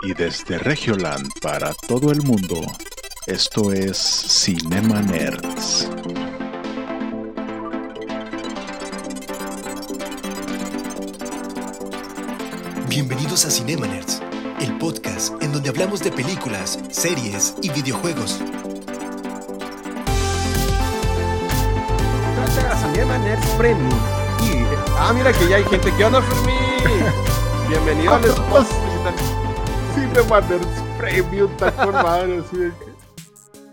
Y desde Regioland para todo el mundo, esto es Cinema Nerds. Bienvenidos a Cinema Nerds, el podcast en donde hablamos de películas, series y videojuegos. Gracias a Cinema Nerds Premium. Y, ah, mira que ya hay gente. ¿Qué onda, Fermi? Bienvenido al podcast. Cinema Nerds Premium, está con madre, así de que-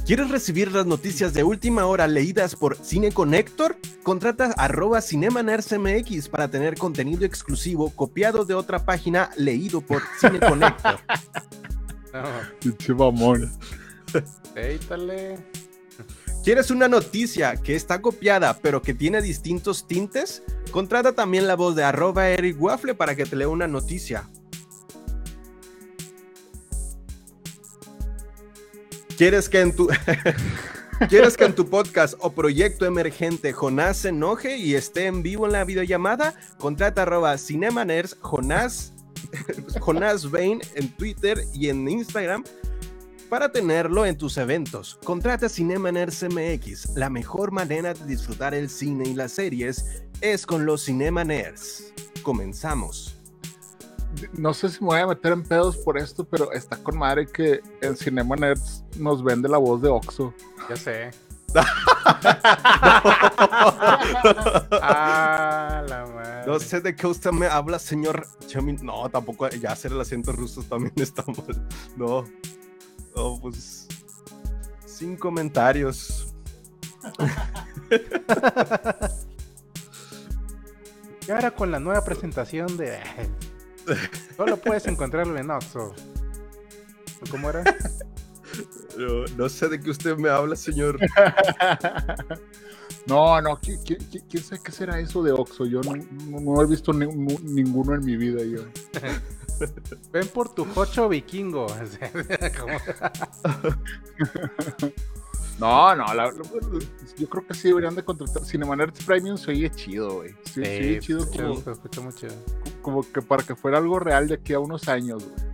¿Quieres recibir las noticias de última hora leídas por Cine Connector? Contrata arroba CinemaNerdsMX para tener contenido exclusivo copiado de otra página leído por Cine Connector. Pinche mamón. ¿Quieres una noticia que está copiada pero que tiene distintos tintes? Contrata también la voz de arroba Eric Waffle para que te lea una noticia. ¿Quieres que en tu ¿Quieres que en tu podcast o proyecto emergente Jonás se enoje y esté en vivo en la videollamada? Contrata arroba Cinemaners Jonás Jonás Bain en Twitter y en Instagram para tenerlo en tus eventos. Contrata Cinema Nerds MX. La mejor manera de disfrutar el cine y las series es con los Cinema Nerds. Comenzamos. No sé si me voy a meter en pedos por esto, pero está con madre que en Cinema Nerds nos vende la voz de Oxo. Ya sé. ah, la madre. No sé de qué usted me habla, señor Chami. No, tampoco. Ya hacer el acento ruso también está mal. No. No, pues. Sin comentarios. Y ahora con la nueva presentación de. Solo puedes encontrarlo en Oxxo. ¿O ¿Cómo era? No, no sé de qué usted me habla, señor. No, no, ¿qui- qui- qui- ¿quién, sabe qué será eso de Oxo? Yo no, no- no he visto ni- ninguno en mi vida. Yo. Ven por tu jocho vikingo. No, no, la- la- yo creo que sí deberían de contratar. Cinema Nerds Premium se oye chido, güey. Sí, se oye chido como, escucha- muy chido. Como que para que fuera algo real de aquí a unos años, güey.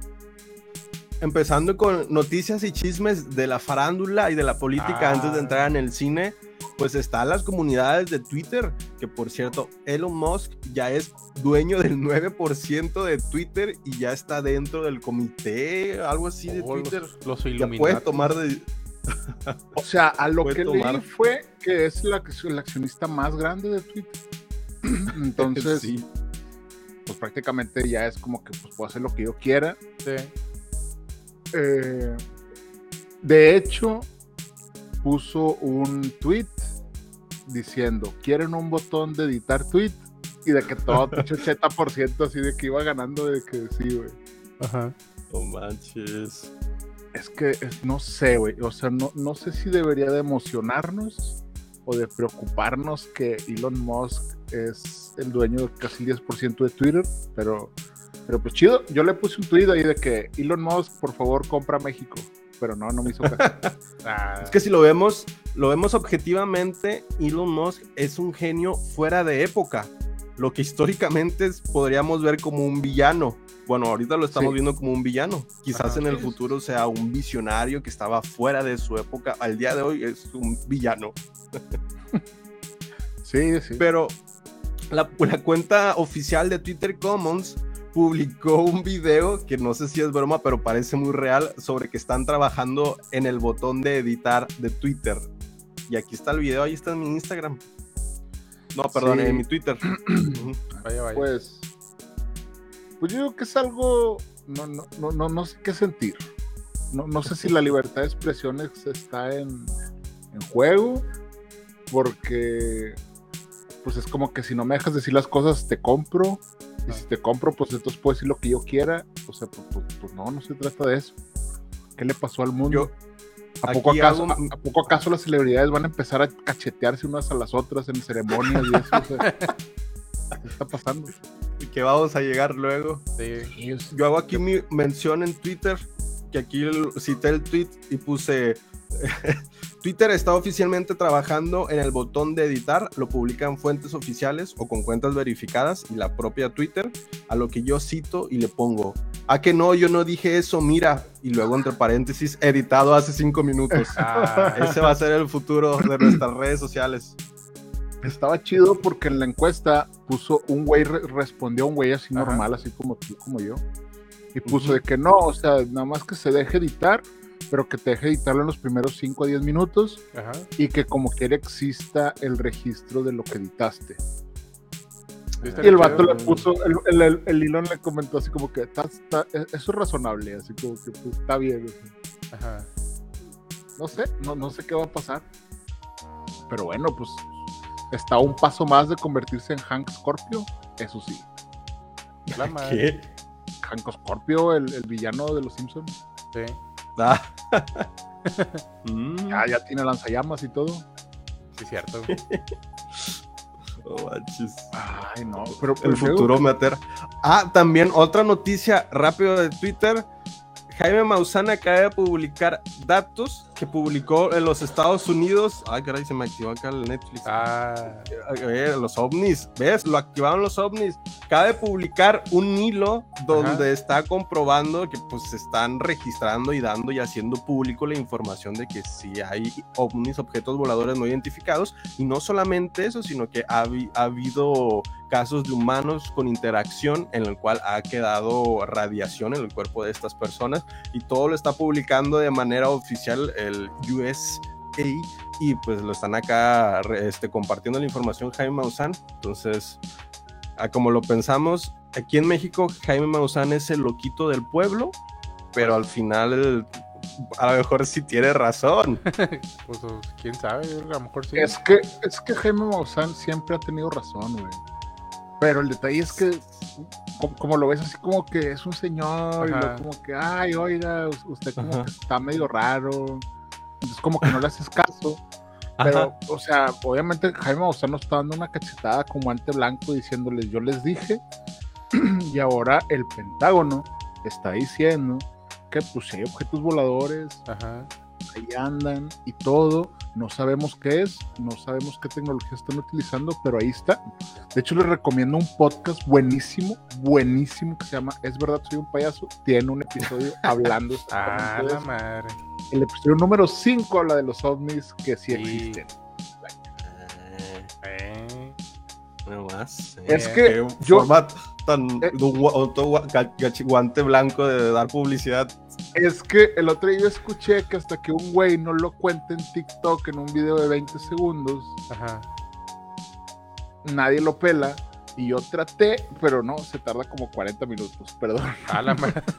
Empezando con noticias y chismes de la farándula y de la política Ah. antes de entrar en el cine, pues están las comunidades de Twitter, que por cierto, Elon Musk ya es dueño del 9% de Twitter y ya está dentro del comité, algo así de Oh, los- Twitter. Los, Ya Illuminati. puede tomar de... O sea, a lo que tomar. leí fue que es la, el accionista más grande de Twitter. Entonces, Sí. Pues prácticamente ya es como que pues, puedo hacer lo que yo quiera. Sí. Eh, de hecho, puso un tweet diciendo, ¿quieren un botón de editar tweet? Y de que todo, pinche 80% así de que iba ganando de que sí, güey. Ajá. No manches. Es que es- no sé, güey. O sea, no, no sé si debería de emocionarnos o de preocuparnos que Elon Musk es el dueño de casi el 10% de Twitter, pero, pero pues chido. Yo le puse un tweet ahí de que Elon Musk, por favor, compra México. Pero no, no me hizo caso. Ah, Es que si lo vemos, lo vemos objetivamente, Elon Musk es un genio fuera de época. Lo que históricamente podríamos ver como un villano. Bueno, ahorita lo estamos Sí. viendo como un villano. Quizás Ajá. en el futuro sea un visionario que estaba fuera de su época. Al día de hoy es un villano. Sí, sí. Pero la, la cuenta oficial de Twitter Commons publicó un video que no sé si es broma, pero parece muy real sobre que están trabajando en el botón de editar de Twitter. Y aquí está el video, ahí está en mi Instagram. No, perdón, Sí. en mi Twitter. Vaya, vaya. Pues, pues yo digo que es algo, no, no, no, no, no sé qué sentir. No, no sé si la libertad de expresión es- está en, en juego, porque pues es como que si no me dejas decir las cosas, te compro. Y si te compro, pues entonces puedo decir lo que yo quiera. O sea, pues, pues- pues no, no se trata de eso. ¿Qué le pasó al mundo? Yo ¿A poco, acaso, hago- a, a poco acaso las celebridades van a empezar a cachetearse unas a las otras en ceremonias y eso? O sea, ¿Qué está pasando? que vamos a llegar luego. Sí. Yo hago aquí mi mención en Twitter, que aquí cité el tweet y puse Twitter está oficialmente trabajando en el botón de editar, lo publican fuentes oficiales o con cuentas verificadas y la propia Twitter, a lo que yo cito y le pongo, ah que no, yo no dije eso, mira, y luego entre paréntesis, editado hace cinco minutos. Ah, Ese va a ser el futuro de nuestras redes sociales. Estaba chido porque en la encuesta puso un güey, re- respondió a un güey así Ajá. normal, así como tú, como yo. Y puso de que no, o sea, nada más que se deje editar, pero que te deje editarlo en los primeros 5 a 10 minutos ajá. y que como quiera exista el registro de lo que editaste. Y el vato le puso, el, el, el, el Elon le comentó así como que "Está- está- eso es razonable, así como que pues, está bien. Ajá. No sé, no, no sé qué va a pasar. Pero bueno, pues está un paso más de convertirse en Hank Scorpio, eso sí. La madre. Hank Scorpio, el, el villano de los Simpsons. Sí. Ah. Mm, Ya, ya tiene lanzallamas y todo. Sí, cierto. Ay, no, pero El pues, futuro me aterra. Ah, también otra noticia rápido de Twitter. Jaime Maussan acaba de publicar datos que publicó en los Estados Unidos. Ay, caray, se me activó acá el Netflix. Ah, los ovnis, ¿ves? Lo activaron los ovnis. Acaba de publicar un hilo donde Ajá. está comprobando que pues se están registrando y dando y haciendo público la información de que sí hay ovnis, objetos voladores no identificados. Y no solamente eso, sino que ha, ha habido casos de humanos con interacción en el cual ha quedado radiación en el cuerpo de estas personas y todo lo está publicando de manera oficial el USA y pues lo están acá este, compartiendo la información Jaime Maussan. Entonces, a como lo pensamos, aquí en México Jaime Maussan es el loquito del pueblo, pero al final el- a lo mejor sí tiene razón. pues quién sabe, a lo mejor sí. Es que, es que Jaime Maussan siempre ha tenido razón, güey. Pero el detalle es que, como, como lo ves así como que es un señor, y como que, ay, oiga, us- usted como Ajá. que está medio raro. Entonces como que no le haces caso. Pero, Ajá. o sea, obviamente Jaime Maussan nos está dando una cachetada con guante blanco diciéndoles, yo les dije, y ahora el Pentágono está diciendo que pues si hay objetos voladores, Ajá. Ahí andan y todo. No sabemos qué es, no sabemos qué tecnología están utilizando, pero ahí está. De hecho, les recomiendo un podcast buenísimo, buenísimo, que se llama Es verdad, soy un payaso. Tiene un episodio hablando Ah, la madre. El episodio número 5 habla de los ovnis que sí Sí. existen. Eh, No más. Es Eh, que yo, forma tan Eh. guante blanco de dar publicidad. Es que el otro día yo escuché que hasta que un güey no lo cuente en TikTok en un video de 20 segundos, Ajá. nadie lo pela. Y yo traté, pero no, se tarda como 40 minutos, perdón. A la madre.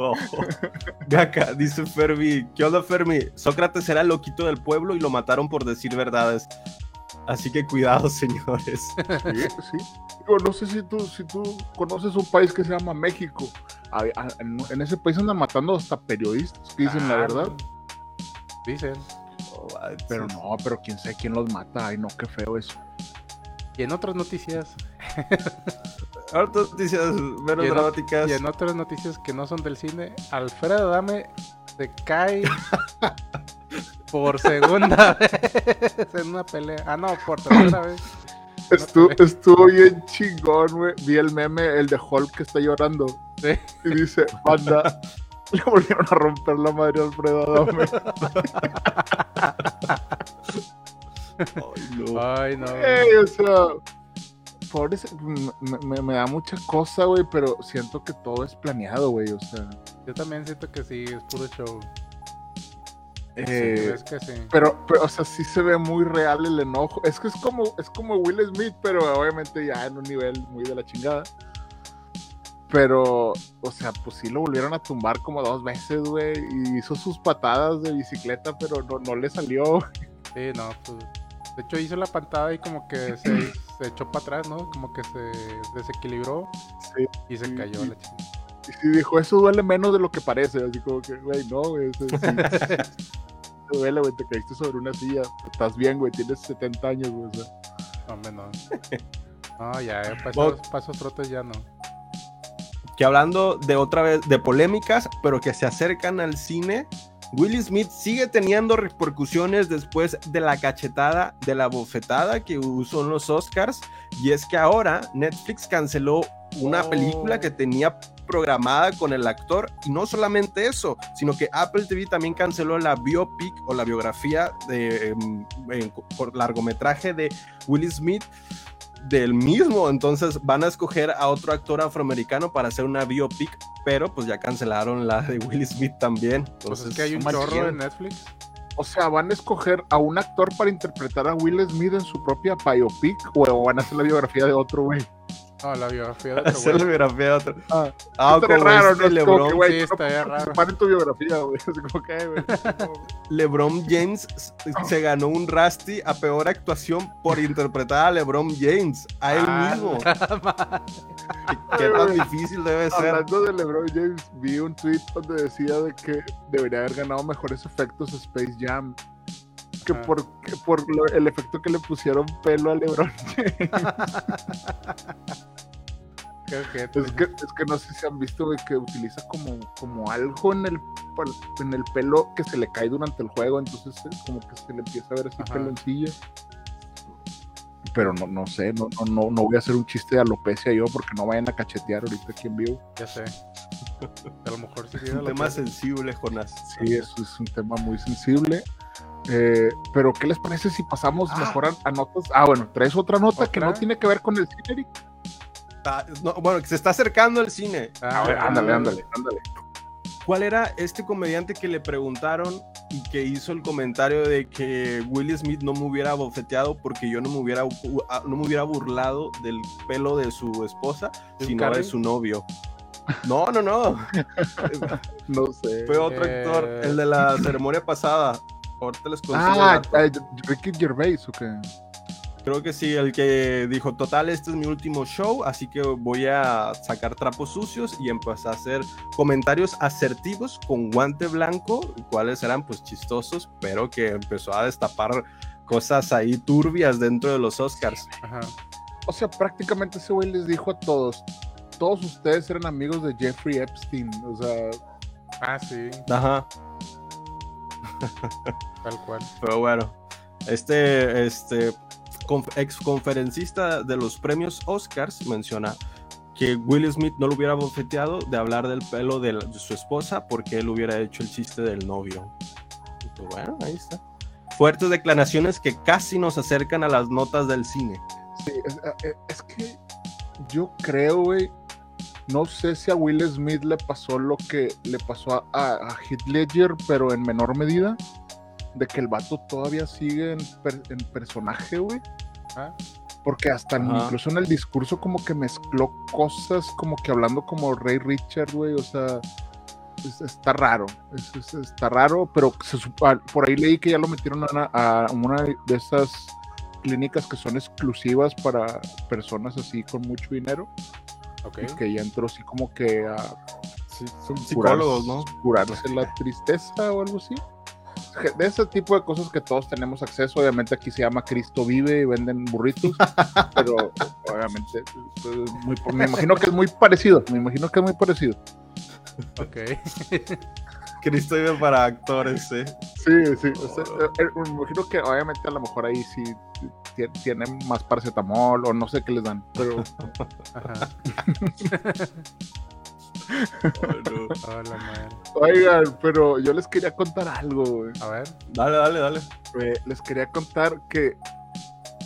Oh. Ve acá, dice Fermi. ¿Qué onda, Fermi? Sócrates era el loquito del pueblo y lo mataron por decir verdades. Así que cuidado, señores. Sí, sí. Digo, no sé si tú, si tú conoces un país que se llama México. A- a- en, en ese país andan matando hasta periodistas que dicen la verdad. Dicen. Pero no, pero quién sabe quién los mata. Ay, no, qué feo eso. Y en otras noticias, Ahorita noticias menos Y en- dramáticas. y en otras noticias que no son del cine, Alfredo Dame se cae por segunda vez en una pelea. Ah, no, por tercera vez. Estuvo, estuvo bien chingón, güey. Vi el meme, el de Hulk que está llorando. Sí. Y dice, banda, le volvieron a romper la madre a Alfredo Adame. Ay, no. Ay, no. Ey, o sea, pobre, me, me- me da mucha cosa, güey, pero siento que todo es planeado, güey. O sea, Yo también siento que sí, es puro show. Eh, es que sí. Pero, pero, o sea, sí se ve muy real el enojo. Es que es como, es como Will Smith, pero obviamente ya en un nivel muy de la chingada. Pero, o sea, pues sí lo volvieron a tumbar como dos veces, güey. Y hizo sus patadas de bicicleta, pero no, no le salió. Sí, no, pues. De hecho, hizo la pantada y como que se, se echó para atrás, ¿no? Como que se desequilibró Sí, y se sí, cayó sí. la chingada. Y sí dijo, eso duele menos de lo que parece. Así como que, güey, no, güey. Eso sí, duele, güey. Te caíste sobre una silla. Estás bien, güey. Tienes 70 años, güey. o sea. Hombre, no. No, ya, eh, pasos, pasos trotes ya no. Que hablando de otra vez, de polémicas, pero que se acercan al cine, Will Smith sigue teniendo repercusiones después de la cachetada, de la bofetada que usó en los Oscars. Y es que ahora Netflix canceló una Oh. película que tenía programada con el actor. Y no solamente eso, sino que Apple TV también canceló la biopic o la biografía de, em, por largometraje de Will Smith del mismo. Entonces van a escoger a otro actor afroamericano para hacer una biopic, pero pues ya cancelaron la de Will Smith también. Pues Entonces, es que hay un chorro en Netflix. O sea, ¿van a escoger a un actor para interpretar a Will Smith en su propia biopic o van a hacer la biografía de otro güey? No, la biografía de otro hacer la biografía de otro. Ah, Ah, como raro, este ¿no? Es como que, LeBron, güey, Sí, tú no raro. tu biografía, güey. Así como que, güey. LeBron James se ganó un Rusty a peor actuación por interpretar a LeBron James, a él Ah, mismo. Qué tan difícil debe ser. Hablando de LeBron James, vi un tweet donde decía de que debería haber ganado mejores efectos Space Jam. Que Ah. por, que por lo- el efecto que le pusieron pelo a LeBron. Es que, es que no sé si han visto güey, que utiliza como, como algo en el, en el pelo que se le cae durante el juego, entonces eh, como que se le empieza a ver así Ajá. peloncillo. Pero no, no sé, no, no, no, no voy a hacer un chiste de alopecia yo porque no vayan a cachetear ahorita aquí en vivo. Ya sé. A lo mejor sí Es un tema sensible, Jonás. Sí, eso es un tema muy sensible. Eh, pero, ¿qué les parece si pasamos Ah. mejor a, a notas? Ah, bueno, traes otra nota que no tiene que ver con el cine? Ah, no, bueno, que se está acercando el cine. Ah, A ver, ándale, ándale, ándale. ¿Cuál era este comediante que le preguntaron y que hizo el comentario de que Will Smith no me hubiera bofeteado porque yo no me hubiera, no me hubiera burlado del pelo de su esposa, ¿Jim sino de su novio? No, no, no. No sé. Fue otro Eh. actor, el de la ceremonia pasada. Ahorita les consigo el Ah, dato. Ricky Gervais, ¿o qué? Creo que sí, el que dijo, total, este es mi último show, así que voy a sacar trapos sucios y empezar a hacer comentarios asertivos con guante blanco, cuáles eran pues chistosos, pero que empezó a destapar cosas ahí turbias dentro de los Oscars. Ajá. O sea, prácticamente ese güey les dijo a todos, todos ustedes eran amigos de Jeffrey Epstein, o sea, Ah, sí, Ajá, tal cual. pero bueno, este, este ex conferencista de los premios Oscars menciona que Will Smith no lo hubiera bofeteado de hablar del pelo de, la- de su esposa porque él hubiera hecho el chiste del novio. Y pues bueno, ahí está. Fuertes declaraciones que casi nos acercan a las notas del cine. sí, es, eh, es que yo creo, güey, no sé si a Will Smith le pasó lo que le pasó a, a, Heath Ledger, pero en menor medida, de que el vato todavía sigue en, per- en personaje, güey. Ah, Porque hasta en- incluso en el discurso como que mezcló cosas como que hablando como Ray Richard, güey, o sea, es- está raro, es- es- está raro, pero se ah, por ahí leí que ya lo metieron a una de esas clínicas que son exclusivas para personas así con mucho dinero, ok. y que ya entró así como que a son psicólogos, ¿no? curarse la tristeza o algo así. De ese tipo de cosas que todos tenemos acceso, obviamente aquí se llama Cristo Vive y venden burritos, pero obviamente pues, muy- me imagino que es muy parecido, me imagino que es muy parecido. Ok. Cristo vive para actores, ¿eh? Sí, sí, o sea, eh, eh, me imagino que obviamente a lo mejor ahí sí ti- tienen más paracetamol o no sé qué les dan, pero Ajá. Hola, madre. oigan, pero yo les quería contar algo, güey. A ver. dale, dale, dale. Eh, les quería contar que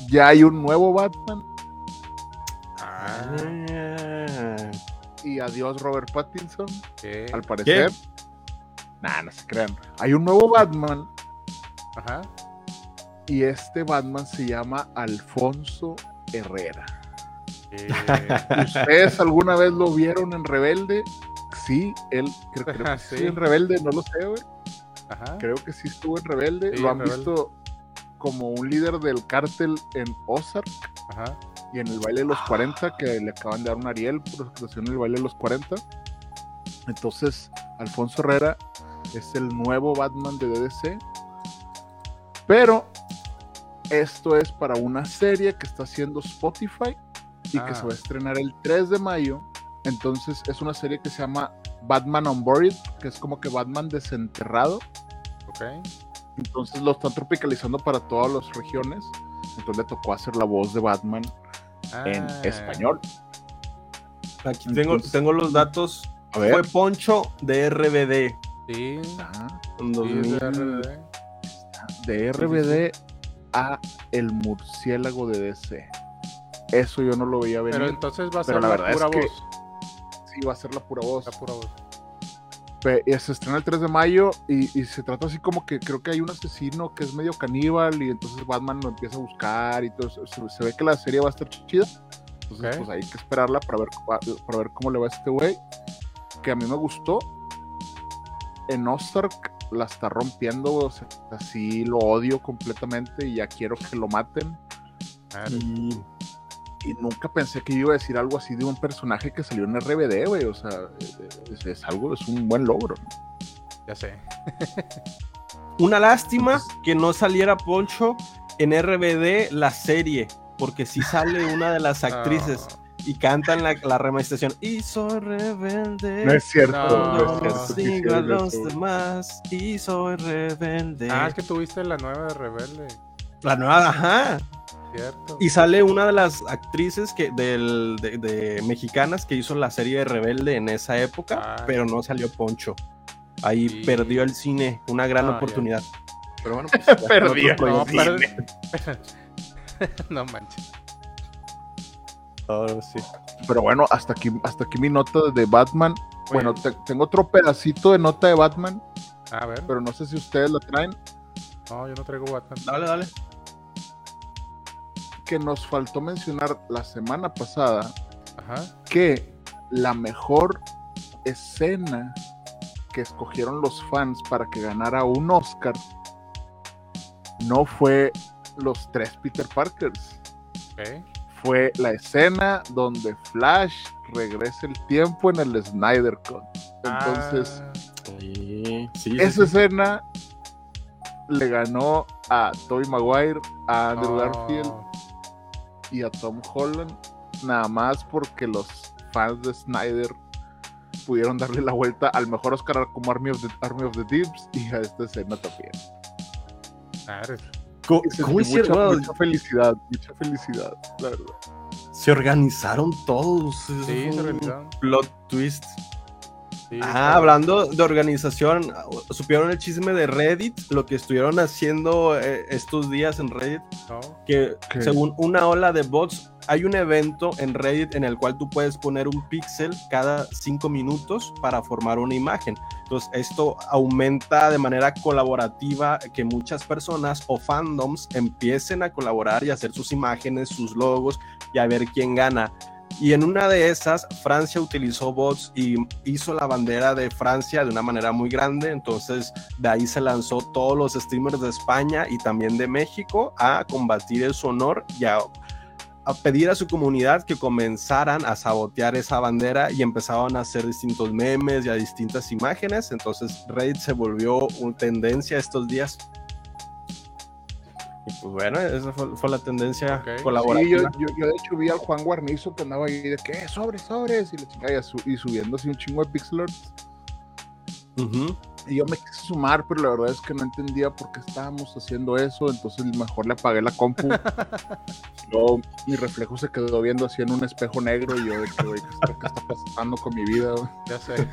ya hay un nuevo Batman Ah, y adiós Robert Pattinson. ¿qué? al parecer. Nah, no se crean. Hay un nuevo Batman Ajá. y este Batman se llama Alfonso Herrera. Eh, ¿Ustedes alguna vez lo vieron en Rebelde? Sí, él creo, creo que sí. Sí. en Rebelde, no lo sé, güey. Ajá. Creo que sí estuvo en Rebelde. Sí, lo han Rebelde. visto como un líder del cártel en Ozark Ajá. y en el baile de los 40, que le acaban de dar un Ariel por actuación en el baile de los 40. Entonces, Alfonso Herrera es el nuevo Batman de DDC. Pero esto es para una serie que está haciendo Spotify y que Ah. se va a estrenar el 3 de mayo. Entonces, es una serie que se llama Batman Unburied, que es como que Batman desenterrado. Ok. Entonces lo están tropicalizando para todas las regiones. Entonces le tocó hacer la voz de Batman en Ah, español. Aquí tengo, Entonces- tengo los datos. A ver. Fue Poncho de RBD. Sí. Ajá. En sí, es 2000. de RBD. De RBD a El Murciélago de DC. Eso yo no lo veía venir. Pero entonces va a ser la la, verdad es pura que- voz. Sí, va a ser la pura voz. La pura voz. Y se estrena el 3 de mayo y, y se trata así como que creo que hay un asesino que es medio caníbal y entonces Batman lo empieza a buscar y todo eso. Se, se ve que la serie va a estar chida. Entonces, Ok. pues hay que esperarla para ver, para ver cómo le va a este güey. Que a mí me gustó. En Ozark la está rompiendo, o sea, así lo odio completamente y ya quiero que lo maten. Y Y nunca pensé que iba a decir algo así de un personaje que salió en RBD, güey. O sea, es, es algo, es un buen logro. Ya sé. una lástima que no saliera Poncho en RBD la serie, porque si sale una de las actrices. Y cantan la, la remasterización. Y soy rebelde. No es cierto, No, es cierto. sigo a los demás y soy rebelde. Ah, es que tuviste la nueva de Rebelde. La nueva, ajá. Cierto. Y sale una de las actrices que del, de, de mexicanas que hizo la serie de Rebelde en esa época, Ah. pero no salió Poncho. Ahí Sí. perdió el cine, una gran Ah, ya. oportunidad. Pero bueno, pues, Perdió. no manches. Ahora sí. Pero bueno, hasta aquí, hasta aquí mi nota de Batman. Bueno, te- tengo otro pedacito de nota de Batman, A ver. pero no sé si ustedes la traen. No, yo no traigo Batman. Dale, dale. Que nos faltó mencionar la semana pasada Ajá. que la mejor escena que escogieron los fans para que ganara un Oscar no fue los tres Peter Parkers. Ok. Fue la escena donde Flash regresa el tiempo en el Snyder Cut. Entonces, Ah, Sí, sí, sí, esa sí. escena le ganó a Tobey Maguire, a Andrew no. Garfield y a Tom Holland, nada más porque los fans de Snyder pudieron darle la vuelta al mejor Oscar como Army of the, Army of the Deeps y a esta escena también. Madre. ¿Cómo, mucha, mucha felicidad, mucha felicidad, la verdad. Se organizaron todos. Sí, se un realizaron. Plot twist. Sí, Ah, hablando de organización, supieron el chisme de Reddit, lo que estuvieron haciendo eh, estos días en Reddit, No. que ¿Qué? según una ola de bots, hay un evento en Reddit en el cual tú puedes poner un píxel cada cinco minutos para formar una imagen. Entonces, esto aumenta de manera colaborativa que muchas personas o fandoms empiecen a colaborar y hacer sus imágenes, sus logos y a ver quién gana. Y en una de esas, Francia utilizó bots y hizo la bandera de Francia de una manera muy grande. Entonces, de ahí se lanzó todos los streamers de España y también de México a combatir en su honor y a, a pedir a su comunidad que comenzaran a sabotear esa bandera y empezaban a hacer distintos memes y a distintas imágenes. Entonces, Reddit se volvió una tendencia estos días. Y pues bueno, esa fue, fue la tendencia Ok. Sí, colaborativa. yo, yo, yo de hecho vi al Juan Guarnizo que andaba ahí de que sobres, sobres y, chingada, y, su- y subiendo así un chingo de pixel arts. Ujú. Y yo me quise sumar, pero la verdad es que no entendía por qué estábamos haciendo eso, entonces mejor le apagué la compu. Luego mi reflejo se quedó viendo así en un espejo negro y yo de que, güey, ¿qué está, qué está pasando con mi vida? Ya sé.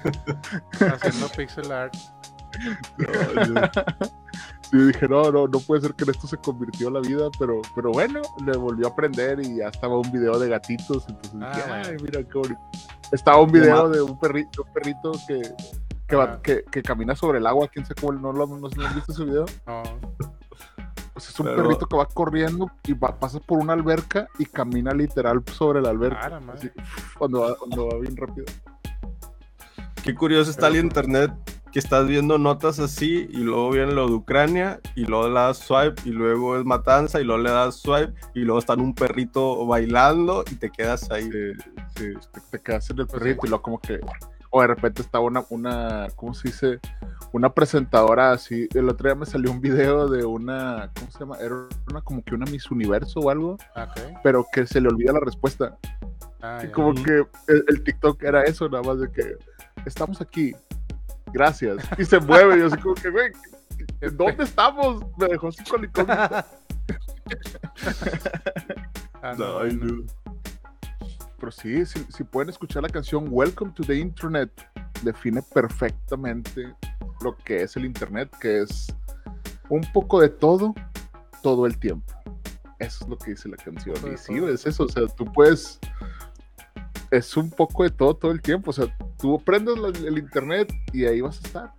Haciendo pixel art. Sí, dije, no, no, no puede ser que en esto se convirtió la vida, pero, pero bueno, le volvió a aprender y ya estaba un video de gatitos, entonces dije, Ah, ay, bueno. mira qué bonito. Estaba un video de un perrito, un perrito que, que, va- Ajá. que, que camina sobre el agua, quién sabe cómo, no lo no, no han visto ese video. No. Pues es un Pero- perrito que va corriendo y va, pasa por una alberca y camina literal sobre la alberca. Ah, así, cuando, va, cuando va bien rápido. Qué curioso está el internet que estás viendo notas así y luego viene lo de Ucrania y luego le das swipe y luego es matanza y luego le das swipe y luego está un perrito bailando y te quedas ahí. Sí, sí, te, te quedas en el Pues perrito sí. y luego como que o de repente estaba una una ¿cómo se dice? una presentadora así el otro día me salió un video de una ¿cómo se llama? era una como que una Miss Universo o algo Ok. pero que se le olvida la respuesta Ah, y ya. como que el, el TikTok era eso nada más de que estamos aquí gracias y se mueve y yo así como que güey ¿qué, ¿En dónde estamos? Me dejó sin colicón. Ah, no, bueno. Pero sí, si, pueden escuchar la canción Welcome to the Internet, define perfectamente lo que es el Internet, que es un poco de todo, todo el tiempo. Eso es lo que dice la canción. Y sí, es eso. O sea, tú puedes. Es un poco de todo, todo el tiempo. O sea, tú prendes la- el Internet y ahí vas a estar.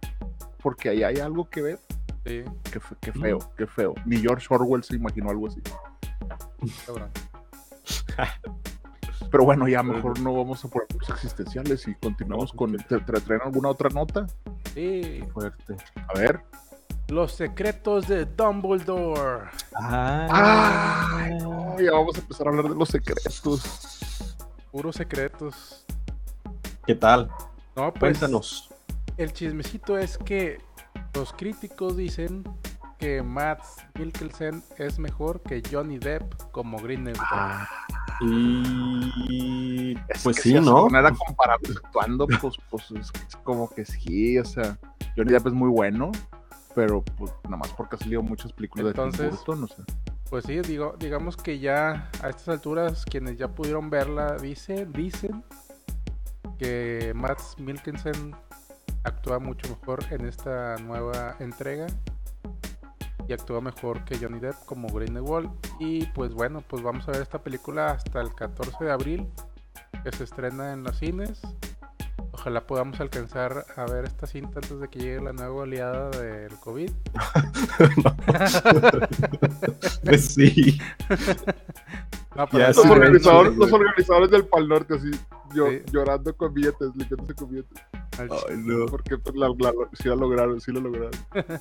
Porque ahí hay algo que ver. Sí, Qué, qué feo, qué feo. Ni George Orwell se imaginó algo así. Pero bueno, ya mejor no vamos a ponernos existenciales y continuamos con. ¿Te, te traen alguna otra nota? Sí, Fuerte. A ver. los secretos de Dumbledore. ¡Ay! no, ya vamos a empezar a hablar de los secretos. Puros secretos. ¿Qué tal? No, pues Cuéntanos. el chismecito es que los críticos dicen que Matt Mikkelsen es mejor que Johnny Depp como Grindelwald. Ah, Y es pues que sí, si ¿no? poner a comparar actuando, pues, pues es como que sí, o sea, Johnny Depp es muy bueno, pero pues nada más porque ha salido muchas películas de Tim Entonces- Burton, o sea. Pues sí, digo, digamos que ya a estas alturas quienes ya pudieron verla dicen, dicen que Matt Mikkelsen actúa mucho mejor en esta nueva entrega y actúa mejor que Johnny Depp como Grindelwald y pues bueno, pues vamos a ver esta película hasta el 14 de abril que se estrena en los cines. Ojalá podamos alcanzar a ver esta cinta antes de que llegue la nueva oleada del COVID. Pues sí. No, pero Los, organizadores, sí, los organizadores del Pal Norte así llo- Sí. llorando con billetes, limpiándose con billetes. Ay, no. Porque pues, la, la- sí la lograron, sí lo lograron.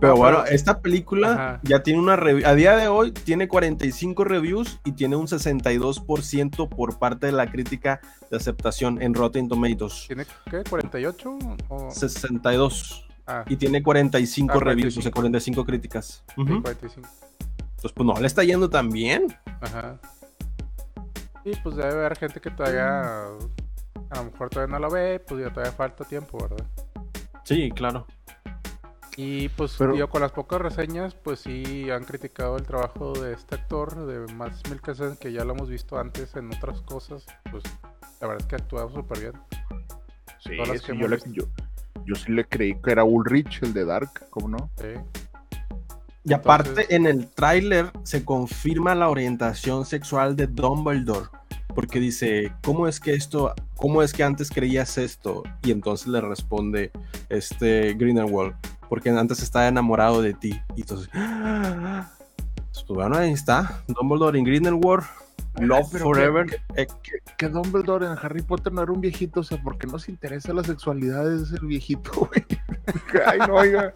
Pero No, bueno, esta película Ajá. ya tiene una review. A día de hoy tiene 45 reviews y tiene un 62% por parte de la crítica de aceptación en Rotten Tomatoes. ¿Tiene qué? ¿48? O... 62. Ah, Y tiene 45 Ah, reviews, o 45. sea, 45 críticas. sí, Ujú. 45. Entonces, pues no le está yendo tan bien. Ajá. Y pues debe haber gente que todavía a lo mejor todavía no la ve, pues ya todavía falta tiempo, ¿verdad? Sí, claro. Y pues Pero- digo, con las pocas reseñas, pues sí han criticado el trabajo de este actor, de Max Mikkelsen, que ya lo hemos visto antes en otras cosas. Pues la verdad es que ha actuado súper bien. Sí, Todas las sí, que yo, le- visto. yo, yo sí le creí que era Ulrich, el de Dark, ¿cómo no? Sí. Y aparte, Entonces- en el tráiler se confirma la orientación sexual de Dumbledore. Porque dice, ¿cómo es que esto, cómo es que antes creías esto? Y entonces le responde este Grindelwald, porque antes estaba enamorado de ti. Y entonces, pues bueno, ahí está, Dumbledore y Grindelwald, Love pero Forever. Eh, Que, que Dumbledore en Harry Potter no era un viejito, o sea, porque no se interesa la sexualidad de ese viejito, güey. Ay, no, oiga.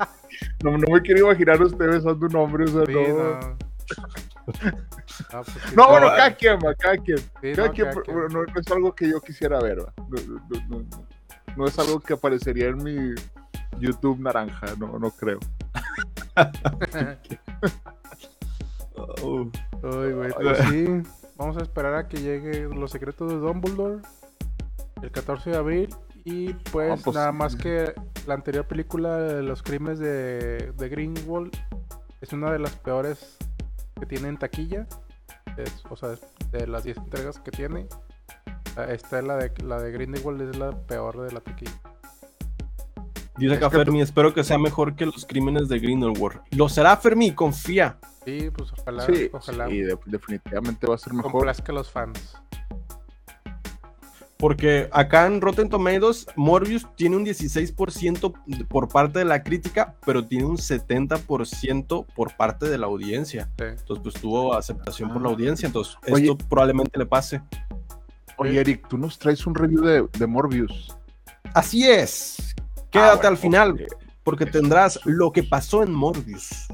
No, no me quiero imaginar a usted besando un hombre, o sea, Sí, no. no. No, pues No, todo- bueno, cada quien, va, cada quien. sí, Cada no, quien, cada pero quien. no, no es algo que yo quisiera ver. No, no, no, no. No es algo que aparecería en mi YouTube naranja, no, no creo. oh, Ay, güey, pues sí. Vamos a esperar a que llegue Los Secretos de Dumbledore el 14 de abril. Y pues, Ah, pues, nada más que la anterior película de los crímenes de, de Greenwald es una de las peores que tiene en taquilla. Es- o sea, de las 10 entregas que tiene, la- esta es la de, la de Grindelwald es la peor de la taquilla. Dice acá Es que- Fermi, espero que sea mejor que los crímenes de Grindelwald. Lo será Fermi, confía. Sí, pues ojalá, Sí, ojalá sí, de- definitivamente va a ser mejor. complazca a los fans. Porque acá en Rotten Tomatoes, Morbius tiene un 16% por parte de la crítica, pero tiene un 70% por parte de la audiencia. Sí. Entonces, pues tuvo aceptación por la Ah. audiencia. Entonces, Oye. esto probablemente le pase. Oye, Eric, tú nos traes un review de, de Morbius. Así es. Quédate Ah, bueno, al final, porque tendrás lo que pasó en Morbius.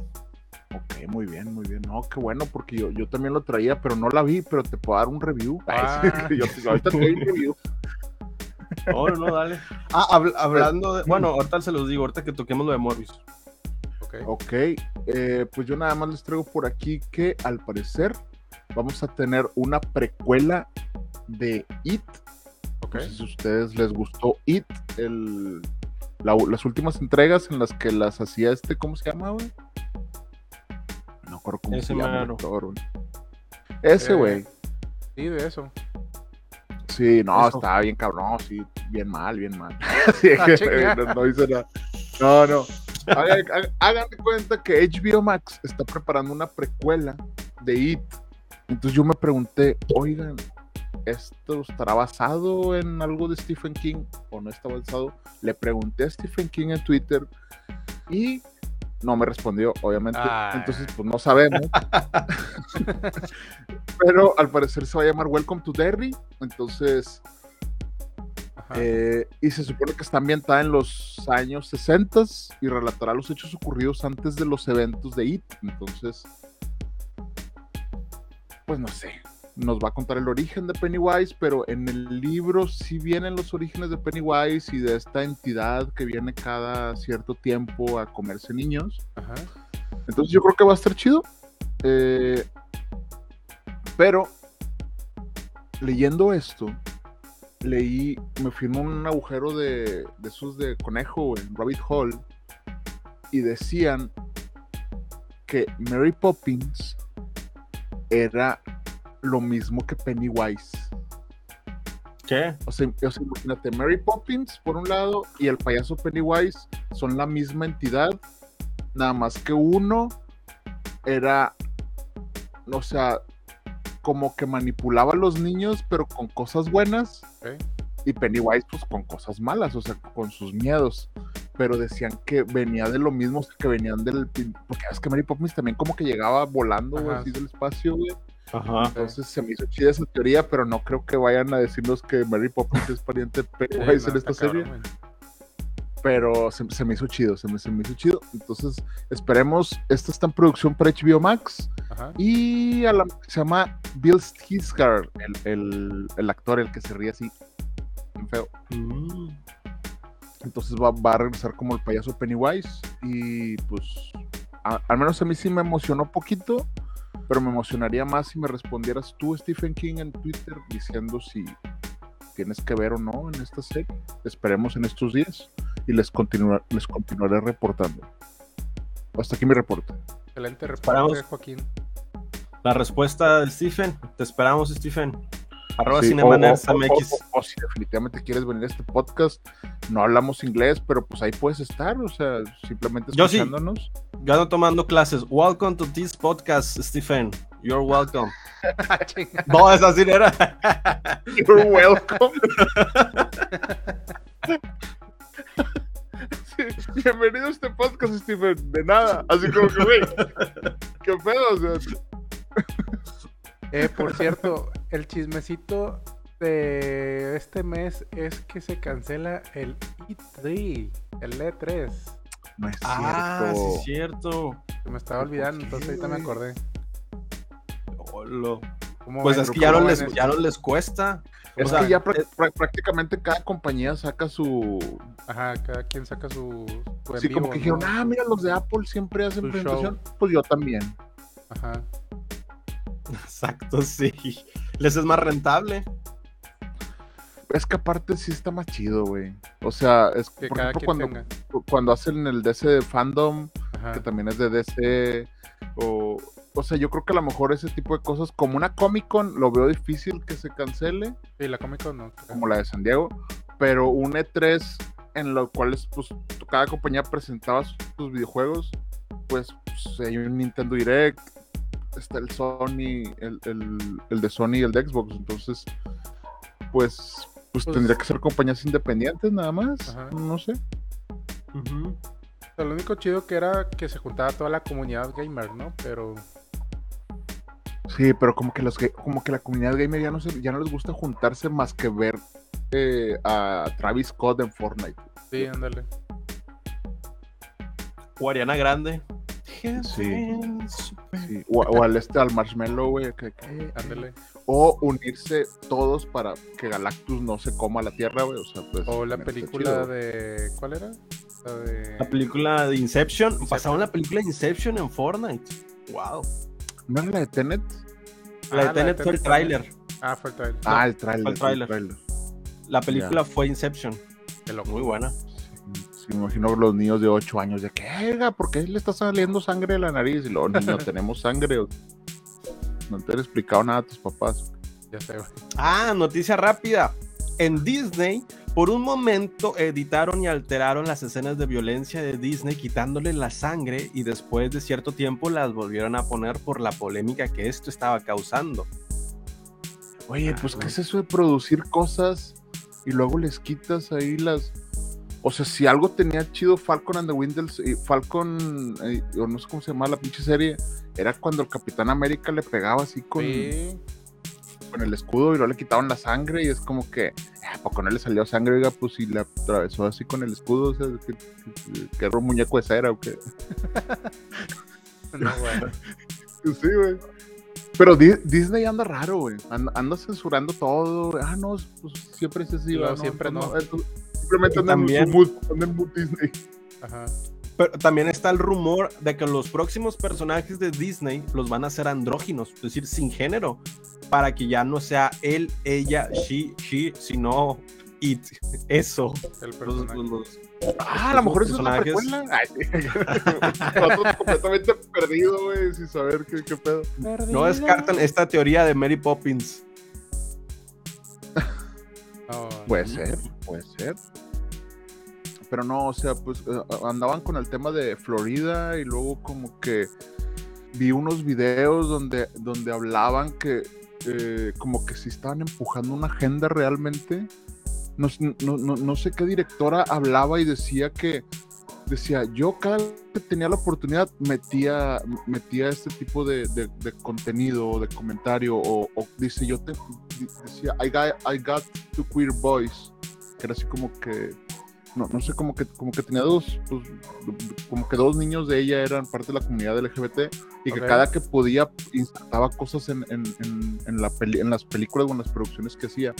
Ok, muy bien, muy bien. No, qué bueno, porque yo, yo también lo traía, pero no la vi, pero te puedo dar un review. Ah. Ay, yo, yo ahorita te doy un review. No, no, no, dale. Ah, habl- hablando de. Bueno, ahorita se los digo, ahorita que toquemos lo de Morbius. Ok. Ok, eh, pues yo nada más les traigo por aquí que al parecer vamos a tener una precuela de It. ok. No sé si a ustedes les gustó It, el, la- las últimas entregas en las que las hacía este, ¿cómo se llama, güey? No me acuerdo cómo Ese se llama el mero. actor, güey. Ese, Eh, güey. Sí, de eso. Sí, no, Eso. estaba bien cabrón, sí, bien mal, bien mal. Sí, no, no hice nada. No, no. Hagan, hagan- cuenta que HBO Max está preparando una precuela de It. Entonces yo me pregunté, oigan, ¿esto estará basado en algo de Stephen King o no está basado? Le pregunté a Stephen King en Twitter y no me respondió, obviamente. Ah. Entonces, pues no sabemos. Pero al parecer se va a llamar Welcome to Derry. Entonces, eh, y se supone que está ambientada en los años 60 y relatará los hechos ocurridos antes de los eventos de IT. Entonces, pues no sé. Nos va a contar el origen de Pennywise, pero en el libro sí vienen los orígenes de Pennywise y de esta entidad que viene cada cierto tiempo a comerse niños. Ajá. Entonces yo creo que va a estar chido. Eh, pero leyendo esto, leí, me en un agujero de, de esos de conejo en Rabbit Hole y decían que Mary Poppins era lo mismo que Pennywise. ¿Qué? O sea, o sea, imagínate, Mary Poppins por un lado y el payaso Pennywise son la misma entidad, nada más que uno era, o sea, como que manipulaba a los niños, pero con cosas buenas, Ok. y Pennywise pues con cosas malas, o sea, con sus miedos. Pero decían que venía de lo mismo, que venían del... Porque es que Mary Poppins también como que llegaba volando Ajá. así del espacio, güey. Ajá. Entonces se me hizo chida esa teoría, pero no creo que vayan a decirnos que Mary Poppins es pariente de Sí, Pennywise en esta serie. Pero se, se me hizo chido, se me, se me hizo chido. Entonces esperemos, esta está en producción para HBO Max Ajá. y a la, se llama Bill Skarsgård, el, el, el actor, el que se ríe así, bien feo. Mm. Entonces va, va a regresar como el payaso Pennywise y pues a- al menos a mí sí me emocionó poquito, pero me emocionaría más si me respondieras tú, Stephen King, en Twitter diciendo si tienes que ver o no en esta serie. Esperemos en estos días y les, continua- les continuaré reportando. Hasta aquí mi reporte. Excelente reporte, Joaquín. La respuesta del Stephen. Te esperamos, Stephen. Arroba Sí, Cinemanerds o- MX. o- o- o si definitivamente quieres venir a este podcast, no hablamos inglés, pero pues ahí puedes estar, o sea, simplemente Yo sí. escuchándonos. Yo ando tomando clases. Welcome to this podcast, Stephen. You're welcome. No, esa sí era. You're welcome. Sí, bienvenido a este podcast, Stephen. De nada. Así como que, güey, qué pedo. O sea, Eh, por cierto, el chismecito de este mes es que se cancela el E3, el E3. no es Ah, sí, cierto. es cierto. Se me estaba olvidando, entonces ahorita me acordé. Olo. ¿Cómo Pues ven? es que ya no, ¿Cómo les, ven ya no les cuesta. Es O sea, que ya es- prácticamente cada compañía saca su. Ajá, cada quien saca su, su Sí, como que dijeron, ¿no? ah, mira, los de Apple siempre hacen Su presentación. Pues yo también. Ajá. Exacto, sí. Les es más rentable. Es que aparte sí está más chido, güey. O sea, es Que por cada ejemplo, cuando, tenga. cuando hacen el DC de fandom, Ajá. que también es de DC, o, o sea, yo creo que a lo mejor ese tipo de cosas, como una Comic Con, lo veo difícil que se cancele, Sí, la Comic Con no. como la de San Diego, pero un E3 en lo cual es, pues, cada compañía presentaba sus, sus videojuegos, pues, pues, hay un Nintendo Direct, está el Sony, el, el- el de Sony y el de Xbox, entonces, pues, pues, Pues- tendría que ser compañías independientes nada más, Ajá. no sé. Ujú. O sea, lo único chido que era que se juntaba toda la comunidad gamer, ¿no? Pero Sí, pero como que los como que la comunidad gamer ya no se, ya no les gusta juntarse más que ver eh, a Travis Scott en Fortnite. sí, ándale. O Ariana Grande. Sí. Sí, O, o al este al Marshmallow, güey. que- que- Ándale. O unirse todos para que Galactus no se coma la Tierra, güey. O sea, pues. O la película chido. de. ¿Cuál era? La de. La película de Inception. Pasaron la película de Inception en Fortnite. Wow. ¿No era la de Tenet? La Ah, de Tenet fue el tráiler. Ah, fue el trailer. Ah, el tráiler. tráiler. tráiler. La película fue Inception. Muy buena. Me imagino los niños de 8 años de que, "Verga, ¿por qué le está saliendo sangre de la nariz? Y luego, niño, tenemos sangre. No te han explicado nada a tus papás. Ya sé, güey. Ah, noticia rápida. En Disney, por un momento editaron y alteraron las escenas de violencia de Disney quitándole la sangre y después de cierto tiempo las volvieron a poner por la polémica que esto estaba causando. Oye, Ah, pues, ¿qué güey. es eso de producir cosas y luego les quitas ahí las. O sea, si algo tenía chido Falcon and the Winter y Falcon, eh, o no sé cómo se llama la pinche serie, era cuando el Capitán América le pegaba así con, Sí. con el escudo y luego le quitaban la sangre y es como que, ¿a poco no le salió sangre? Oiga, pues si le atravesó así con el escudo, o sea, que, que, que era un muñeco de cera o qué. No, bueno. Sí, güey. Pero Di- Disney anda raro, güey. Anda, anda censurando todo. Ah, no, pues siempre es así. ¿verdad? siempre no. entonces, simplemente anda en mood, anda en mood Disney. Ajá. Pero también está el rumor de que los próximos personajes de Disney los van a hacer andróginos, es decir, sin género, para que ya no sea él, ella, she, she, sino it, eso. El Los- personaje. los- los- Ah, a lo mejor eso es una personajes. precuela. Sí. Nosotros completamente perdido, güey, sin saber qué, qué pedo. no descartan esta teoría de Mary Poppins. No, Puede ser, puede ser. Pero no, o sea, pues eh, andaban con el tema de Florida y luego como que vi unos videos donde, donde hablaban que eh, como que si estaban empujando una agenda realmente. No, no, no, no sé qué directora hablaba y decía que decía yo cada vez que tenía la oportunidad metía metía este tipo de, de- de contenido o de comentario o, o dice yo te, decía I got, I got two queer boys que era así como que no, no sé como que como que tenía dos pues, como que dos niños de ella eran parte de la comunidad LGBT y que cada que podía insertaba cosas en, en, en, en la peli- en las películas o en las producciones que hacía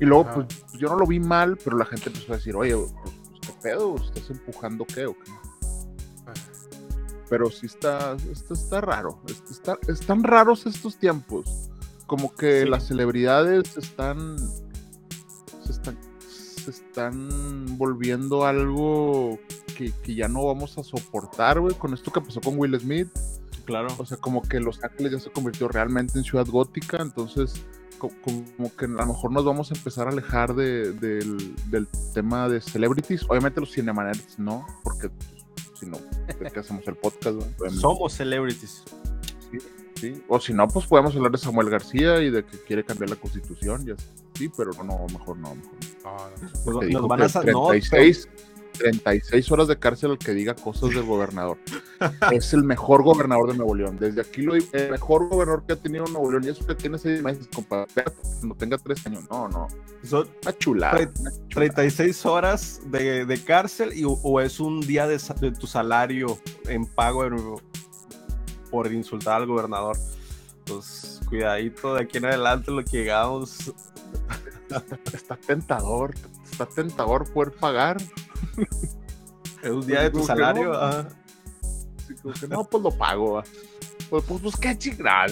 y luego Ajá. pues yo no lo vi mal pero la gente empezó a decir oye pues, pues, qué pedo estás empujando qué o qué pero sí está, está, está raro. Está- está- están raros estos tiempos. Como que Sí. las celebridades están se están, se están volviendo algo que, que ya no vamos a soportar, güey, con esto que pasó con Will Smith. Claro. O sea, como que Los Ángeles ya se convirtió realmente en ciudad gótica, entonces como que a lo mejor nos vamos a empezar a alejar de- del, del tema de celebrities. Obviamente los cinemanerds no, porque pues, si no, ¿de qué hacemos el podcast? Somos celebrities. sí. O si no, pues podemos hablar de Samuel García y de que quiere cambiar la constitución, ya sí, pero no, no, mejor no. Mejor no. no, no. Nos, Porque nos dijo van que a sa- no, 36, 36 horas de cárcel al que diga cosas del gobernador. es el mejor gobernador de Nuevo León. Desde aquí lo digo, el mejor gobernador que ha tenido Nuevo León. Y eso que tiene seis meses, compadre. Cuando tenga tres años. No, no. son Una chulada. Una chulada. 36 horas de, de cárcel y, o es un día de, de tu salario en pago por insultar al gobernador. Pues cuidadito de aquí en adelante lo que llegamos. Está tentador. Está tentador poder pagar. Es un día de tu salario. no. ajá. Así como que, no, pues lo pago. va. Pues, pues, pues qué chingada.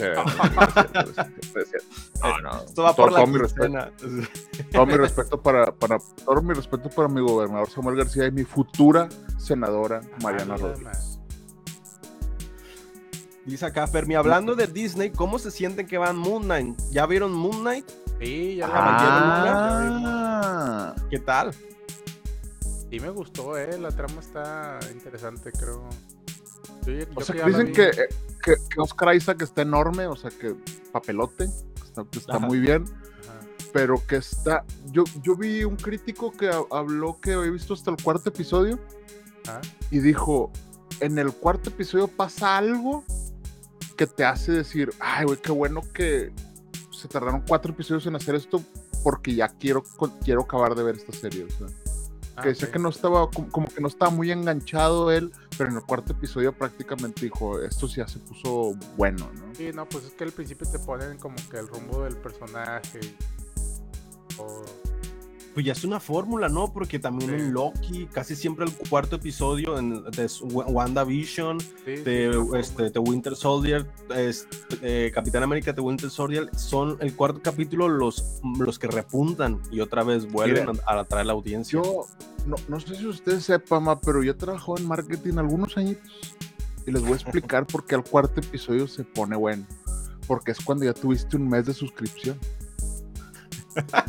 No, no. Esto va Todo- por la todo mi respeto. todo mi respeto para, para todo mi respeto para mi gobernador Samuel García y mi futura senadora Mariana Ah, Rodríguez. Dice acá Fermi, hablando de Disney, ¿cómo se sienten que van Moon Knight? ¿Ya vieron Moon Knight? Sí, ya la Ah, ¿Qué tal? Sí me gustó, eh. La trama está interesante, creo. Yo- yo o sea, que dicen que, eh, que, que Oscar Isaac está enorme, o sea, que papelote, que está, está Ajá. muy bien, Ajá. pero que está. Yo, yo vi un crítico que ha- habló que había visto hasta el cuarto episodio Ajá. y dijo: En el cuarto episodio pasa algo que te hace decir, ay, güey, qué bueno que se tardaron cuatro episodios en hacer esto porque ya quiero, quiero acabar de ver esta serie. O sea, Ah, que decía ok. que no estaba, como, como que no estaba muy enganchado él, pero en el cuarto episodio prácticamente dijo, esto ya se puso bueno, ¿no? Sí, no, pues es que al principio te ponen como que el rumbo del personaje. O... Pues ya es una fórmula, ¿no? Porque también Sí. en Loki, casi siempre el cuarto episodio en, de WandaVision, Sí, sí, de, fórmula. este, de Winter Soldier, eh, Capitán América de Winter Soldier, son el cuarto capítulo los, los que repuntan y otra vez vuelven a, a atraer la audiencia. Yo, no, no sé si ustedes sepan, ma, pero yo trabajo en marketing algunos añitos y les voy a explicar por qué al cuarto episodio se pone bueno. Porque es cuando ya tuviste un mes de suscripción.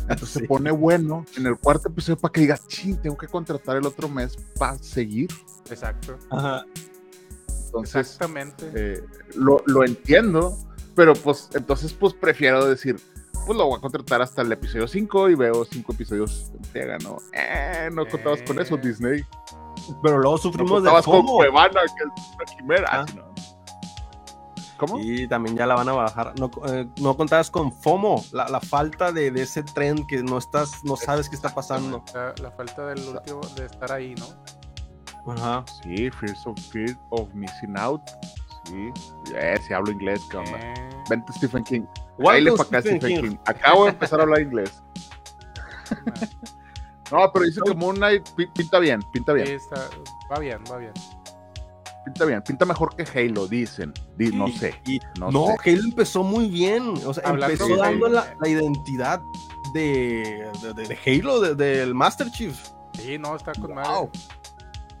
Entonces se pone bueno en el cuarto episodio para que digas, ching, tengo que contratar el otro mes para seguir. Exacto. Ajá. Entonces, Exactamente. eh, lo, lo entiendo, pero pues entonces pues prefiero decir, pues lo voy a contratar hasta el episodio 5 y veo 5 episodios en friega, ¿no? Eh, no contabas con eso, Eh. Disney. Pero luego No sufrimos de contabas con FOMO. Cuevana, que es una quimera. Ah. Ah, no. ¿Cómo? Y también ya la van a bajar. No, eh, no contabas con FOMO, la, la falta de, de ese tren que no estás, no sabes qué está pasando. La, la falta del último de estar ahí, ¿no? Ajá. Sí, Fears of, Fear of Missing Out. Sí, eh, sí hablo inglés, ¿qué onda? Eh, Vente Stephen King. Welcome, Cáele pa' acá, Stephen Stephen King. King. Acabo de empezar a hablar inglés. No, pero dice que Moon Knight pi- pinta bien, pinta sí, bien, está- va bien, va bien. Pinta bien, pinta mejor que Halo, dicen. Di- no sé, y- no, no, sé. Halo empezó muy bien. O sea, Hablando empezó dando Halo. la, la identidad de, de, de- de Halo, de- del Master Chief. Sí, no, está con madre. Wow.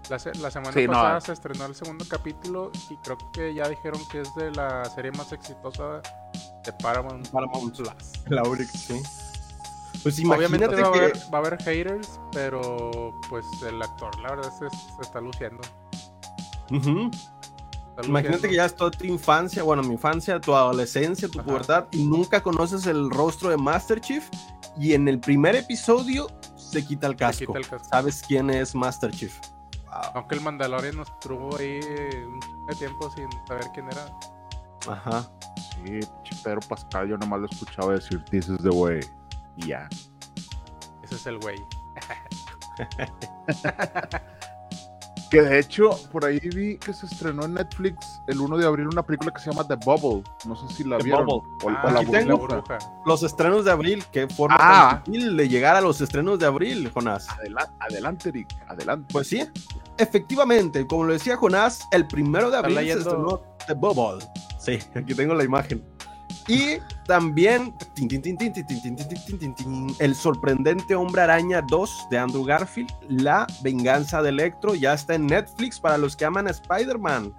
La, se- la semana Sí, no. pasada se estrenó el segundo capítulo y creo que ya dijeron que es de la serie más exitosa de Paramount. Paramount Plus. La única, sí. Pues Obviamente va a, haber, va a haber haters, pero pues el actor, la verdad, se, se está luciendo. Imagínate que ya es toda tu infancia, bueno, mi infancia, tu adolescencia, tu Ajá. pubertad, y nunca conoces el rostro de Master Chief, y en el primer episodio se quita el casco. quita el casco. ¿Sabes quién es Master Chief? Wow. Aunque el Mandalorian nos tuvo ahí un chingo de tiempo sin saber quién era. Ajá. Sí, Pedro Pascal, yo nomás lo escuchaba decir, this is the way. Y ya. Ese es el güey. Que de hecho, por ahí vi que se estrenó en Netflix el 1 de abril una película que se llama The Bubble. No sé si la The vieron. Bubble. O, Ah, o la aquí tengo. Los estrenos de abril, qué forma Ah. de llegar a los estrenos de abril, Jonás. Adela- adelante, Rick, adelante. Pues sí, efectivamente, como lo decía Jonás, el primero de abril se estrenó The Bubble. Sí, aquí tengo la imagen. Y también el sorprendente Hombre Araña 2 de Andrew Garfield, La venganza de Electro, ya está en Netflix para los que aman a Spider-Man.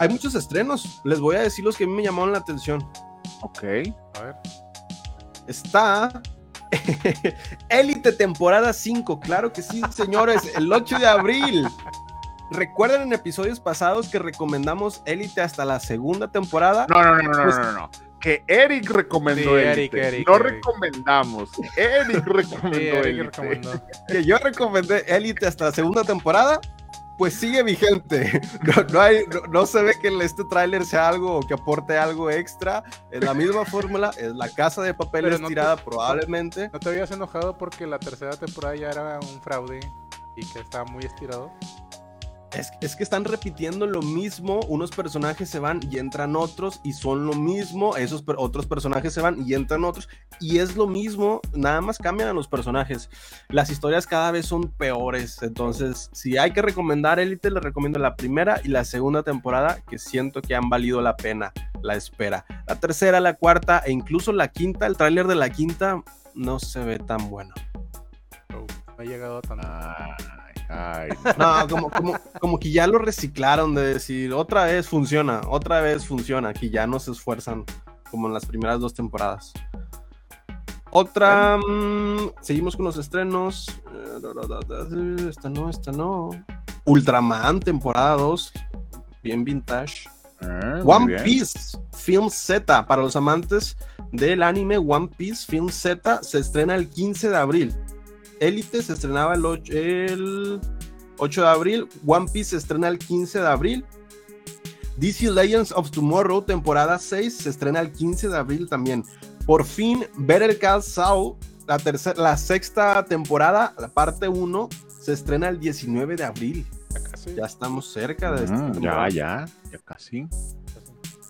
Hay muchos estrenos, les voy a decir los que a mí me llamaron la atención. Ok, a ver. Está Élite temporada 5, claro que sí, señores, el 8 de abril. ¿Recuerdan en episodios pasados que recomendamos Élite hasta la segunda temporada? No, no, no, no, Pues- no, no, no. Que Eric recomendó Sí. Eric, Eric, no Eric. recomendamos. Eric recomendó Sí, Eric. Que yo recomendé Élite hasta la segunda temporada, pues sigue vigente. No, no hay, no, no se ve que este tráiler sea algo que aporte algo extra. Es la misma fórmula, es la casa de papel Pero no te- estirada probablemente. ¿No te habías enojado porque la tercera temporada ya era un fraude y que estaba muy estirado? Es, es que están repitiendo lo mismo, unos personajes se van y entran otros y son lo mismo, esos per- otros personajes se van y entran otros y es lo mismo, nada más cambian a los personajes. Las historias cada vez son peores, entonces si hay que recomendar Elite, le recomiendo la primera y la segunda temporada que siento que han valido la pena la espera. La tercera, la cuarta e incluso la quinta, el tráiler de la quinta no se ve tan bueno. Oh, no he llegado a tanto. Ay. No, como, como, como que ya lo reciclaron de decir, otra vez funciona, otra vez funciona, que ya no se esfuerzan como en las primeras dos temporadas. Otra, mm, seguimos con los estrenos. Esta no, esta no. Ultraman, temporada 2, bien vintage. Ah, One bien. Piece Film Z, para los amantes del anime One Piece Film Z, se estrena el 15 de abril. Elite se estrenaba el 8, el 8 de abril. One Piece se estrena el 15 de abril. DC Legends of Tomorrow, temporada 6, se estrena el 15 de abril también. Por fin, Better Call Saul, la, tercera, la sexta temporada, la parte 1, se estrena el 19 de abril. Ya casi. Ya estamos cerca de Mm, ya, ya, ya casi.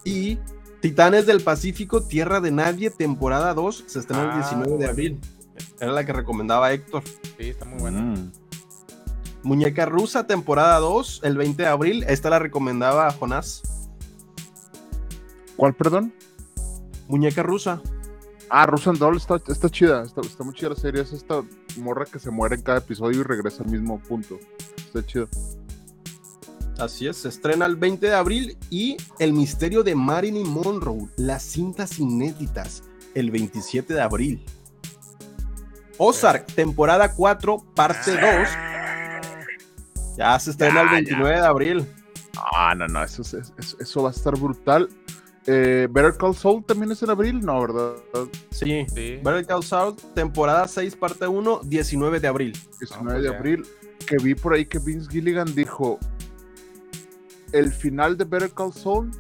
Y Titanes del Pacífico, Tierra de Nadie, temporada 2, se estrena el Ah, 19 de bueno. abril. Era la que recomendaba Héctor. Sí, está muy bueno. Mm. Muñeca Rusa, temporada 2, el 20 de abril. Esta la recomendaba Jonás. ¿Cuál, perdón? Muñeca Rusa. Ah, Russian Doll está, está chida, está, está muy chida la serie. Es esta morra que se muere en cada episodio y regresa al mismo punto. Está chido. Así es, se estrena el 20 de abril y El misterio de Marilyn Monroe, las cintas inéditas, el 27 de abril. Ozark, temporada 4, parte 2. Ya se estrena el 29 de abril. Ah, no, no, eso, es- eso, eso va a estar brutal. Eh, Better Call Saul también es en abril, no, ¿verdad? Sí. Sí. Better Call Saul, temporada 6, parte 1, 19 de abril. 19 pues de ya. abril. Que vi por ahí que Vince Gilligan dijo: El final de Better Call Saul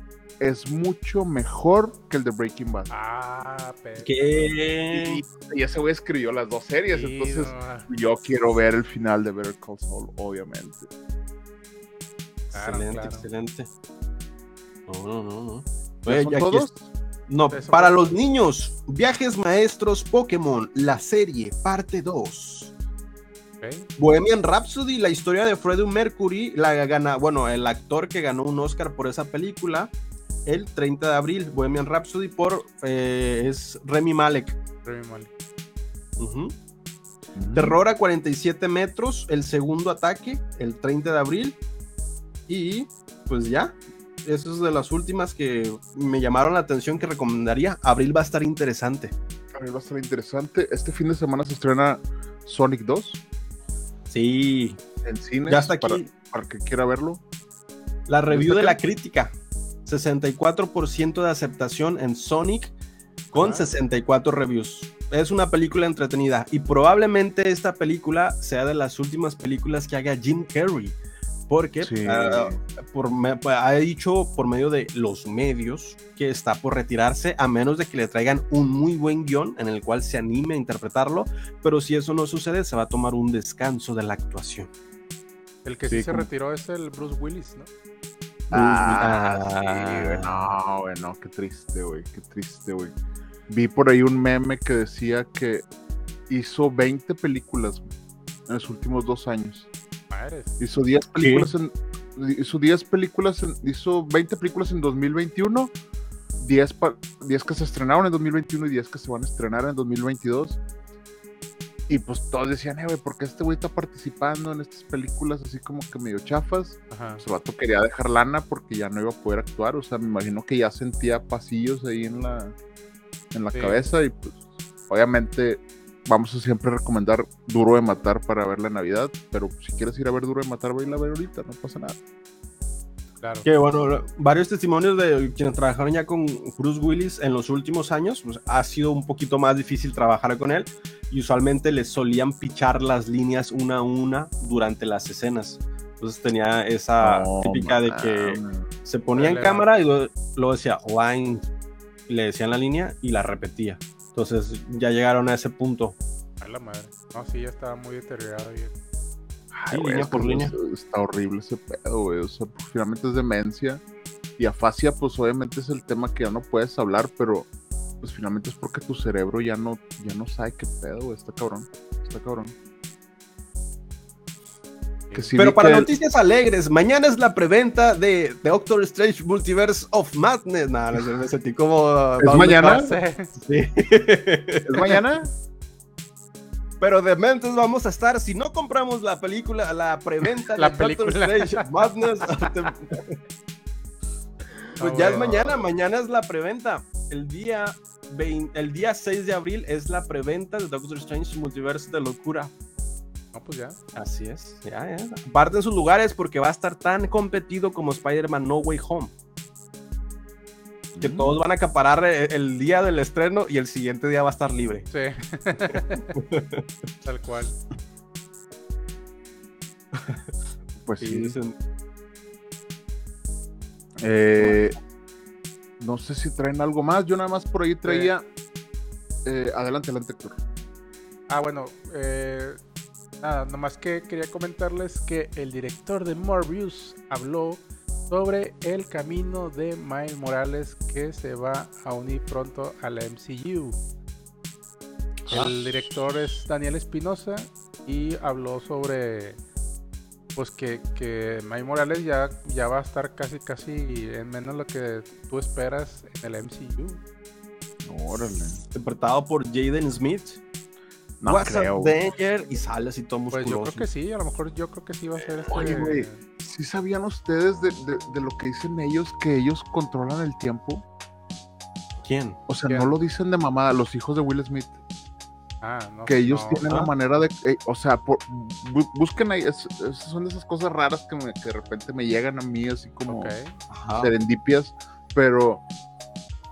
es mucho mejor que el de Breaking Bad. Ah, pero. ¿Qué? Y, y ese güey escribió las dos series, Sí, entonces no, yo quiero ver el final de Better Call Saul, obviamente. claro, excelente, claro. excelente. No, no, no, no. ¿Ya Oye, son todos? es- No, Eso para los niños, Viajes Maestros Pokémon, la serie, parte 2. Ok. Bohemian Rhapsody, la historia de Freddie Mercury, la gana, bueno, el actor que ganó un Oscar por esa película, el 30 de abril, Bohemian Rhapsody por eh, es Remy Malek. Remy Malek. Ujú. Terror a 47 metros, el segundo ataque, el 30 de abril. Y pues ya, eso es de las últimas que me llamaron la atención que recomendaría. Abril va a estar interesante. A ver, va a estar interesante. Este fin de semana se estrena Sonic 2 Sí, en cine. ya está aquí Para, para el que quiera verlo. la review de la crítica. 64% de aceptación en Sonic con Ah. 64 reviews. Es una película entretenida y probablemente esta película sea de las últimas películas que haga Jim Carrey. Porque Sí. ah, por me- ha dicho por medio de los medios que está por retirarse a menos de que le traigan un muy buen guion en el cual se anime a interpretarlo, pero si eso no sucede se va a tomar un descanso de la actuación. El que sí, Sí, se como- retiró es el Bruce Willis, ¿no? Ah, Ah. sí, güey. No, güey, no, qué triste, güey. Qué triste, güey. Vi por ahí un meme que decía que hizo 20 películas güey, en los últimos dos años. Madres. Hizo 10 películas en. Hizo 10 películas en, hizo 20 películas en 2021, 10, pa- 10 que se estrenaron en 2021 y 10 que se van a estrenar en 2022. Y pues todos decían, eh, güey, ¿por qué este güey está participando en estas películas así como que medio chafas? Ajá. Pues el vato quería dejar lana porque ya no iba a poder actuar. O sea, me imagino que ya sentía pasillos ahí en la, en la Sí. cabeza. Y pues, obviamente, vamos a siempre recomendar Duro de Matar para verla en Navidad. Pero si quieres ir a ver Duro de Matar, ve a ver ahorita, no pasa nada. Claro. Que bueno, varios testimonios de quienes trabajaron ya con Bruce Willis en los últimos años, pues ha sido un poquito más difícil trabajar con él y usualmente le solían pichar las líneas una a una durante las escenas. Entonces tenía esa No, típica de que se ponía en cámara y luego, decía line, y le decían la línea y la repetía. Entonces ya llegaron a ese punto. A la madre. No, sí, ya estaba muy deteriorado. Y... Ay, güey, línea por. Está horrible ese pedo, güey. O sea, pues, finalmente es demencia. Y afasia, pues obviamente es el tema que ya no puedes hablar, pero pues finalmente es porque tu cerebro ya no, ya no sabe qué pedo, güey. Está cabrón. Está cabrón. Que sí Pero para que- noticias alegres, mañana es la preventa de, de Doctor Strange Multiverse of Madness. Nada, no sé, me sentí como. ¿Es mañana? Sí. ¿Es mañana? Pero de mentes vamos a estar, si no compramos la película, la preventa La de Doctor película. Strange Madness. pues Ah, ya es mañana, mañana es la preventa. El día, 20 el día 6 de abril es la preventa de Doctor Strange Multiverse de Locura. No, pues ya. Así es, ya, ya. Aparten sus lugares porque va a estar tan competido como Spider-Man No Way Home. Que Mm. todos van a acaparar eh, el día del estreno y el siguiente día va a estar libre. Sí. Tal cual. Pues Sí, sí. dicen, Eh, no sé si traen algo más. Yo nada más por ahí traía. eh, adelante, adelante, Héctor. Ah, bueno, eh, nada, nomás que quería comentarles que el director de Morbius habló sobre el camino de Miles Morales que se va a unir pronto a la MCU. El director es Daniel Espinosa y habló sobre pues que, que Miles Morales ya, ya va a estar casi casi en menos lo que tú esperas en el MCU. Órale. interpretado por Jaden Smith. No What's creo. Danger? Y sale así todo Pues musculoso. yo creo que sí, a lo mejor yo creo que sí va a ser este. ¿Sí sabían ustedes de, de- de lo que dicen ellos, que ellos controlan el tiempo? ¿Quién? O sea, ¿Quién? no lo dicen de mamada, los hijos de Will Smith. Ah, no, que ellos no. tienen la ah. manera de, eh, o sea, por- bu- busquen ahí, es- es- son de esas cosas raras que, me- que de repente me llegan a mí así como Ok. Ajá. serendipias, pero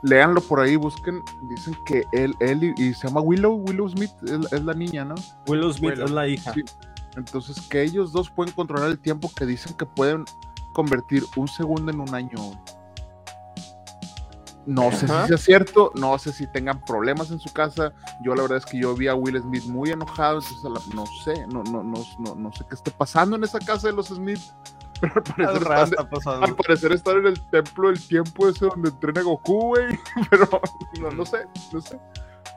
léanlo por ahí, busquen, dicen que él, él y, y se llama Willow, Willow Smith es, es la niña, ¿no? Willow Smith Willow. es la hija. Sí. Entonces que ellos dos pueden controlar el tiempo que dicen que pueden convertir un segundo en un año. No sé Ajá. si sea cierto, no sé si tengan problemas en su casa. Yo la verdad es que yo vi a Will Smith muy enojado, entonces no sé, no, no, no, no, no sé qué esté pasando en esa casa de los Smith. Pero al parecer, Algo raro están, está pasando. al parecer están en el templo del tiempo ese donde entrena Goku, güey. Pero no, no sé, no sé.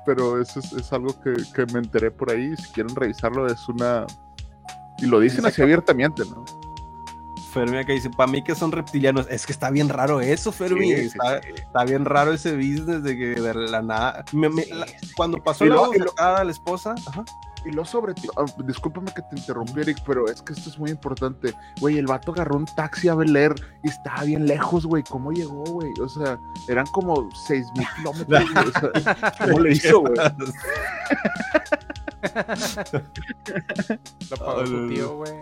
Pero eso es, es algo que, que me enteré por ahí. Si quieren revisarlo, es una. Y lo dicen así abiertamente, ¿no? Fermi acá dice, para mí que son reptilianos. Es que está bien raro eso, Fermi. Sí, sí, está, bien raro ese business de que de la nada... me- me- la- cuando pasó Y la lo- bofetada a la esposa... Ajá. Y lo sobre ah, discúlpame que te interrumpí, Eric, pero es que esto es muy importante. Güey, el vato agarró un taxi a Bel Air y estaba bien lejos, güey. ¿Cómo llegó, güey? O sea, eran como seis mil kilómetros. güey. O sea, ¿Cómo le hizo, güey? Lo pagó su tío, güey.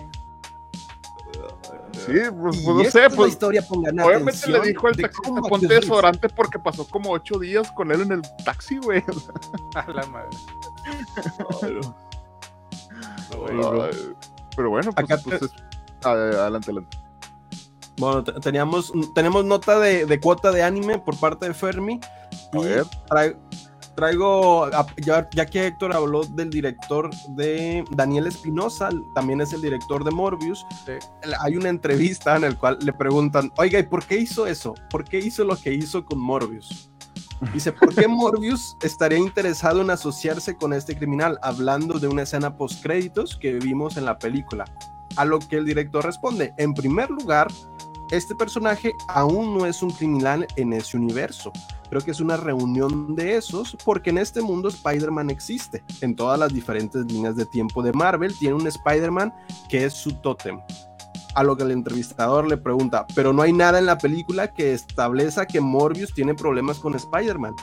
Sí, pues, pues, no sé, pues. historia, pongan Obviamente le dijo al taxista ponte desodorante porque pasó como ocho días con él en el taxi, güey. A la madre. Pero bueno, pues, Acá pues, es- adelante, adelante. Bueno, te- teníamos, tenemos nota de, de cuota de anime por parte de Fermi. A y ver. Traigo, ya, ya que Héctor habló del director de Daniel Espinosa, también es el director de Morbius, Sí. hay una entrevista en la cual le preguntan, oiga, ¿y por qué hizo eso? ¿Por qué hizo lo que hizo con Morbius? Dice, ¿por qué Morbius estaría interesado en asociarse con este criminal? Hablando de una escena post créditos que vimos en la película. A lo que el director responde, en primer lugar, este personaje aún no es un criminal en ese universo. Creo que es una reunión de esos porque en este mundo Spider-Man existe. En todas las diferentes líneas de tiempo de Marvel tiene un Spider-Man que es su tótem. A lo que el entrevistador le pregunta, pero no hay nada en la película que establezca que Morbius tiene problemas con Spider-Man.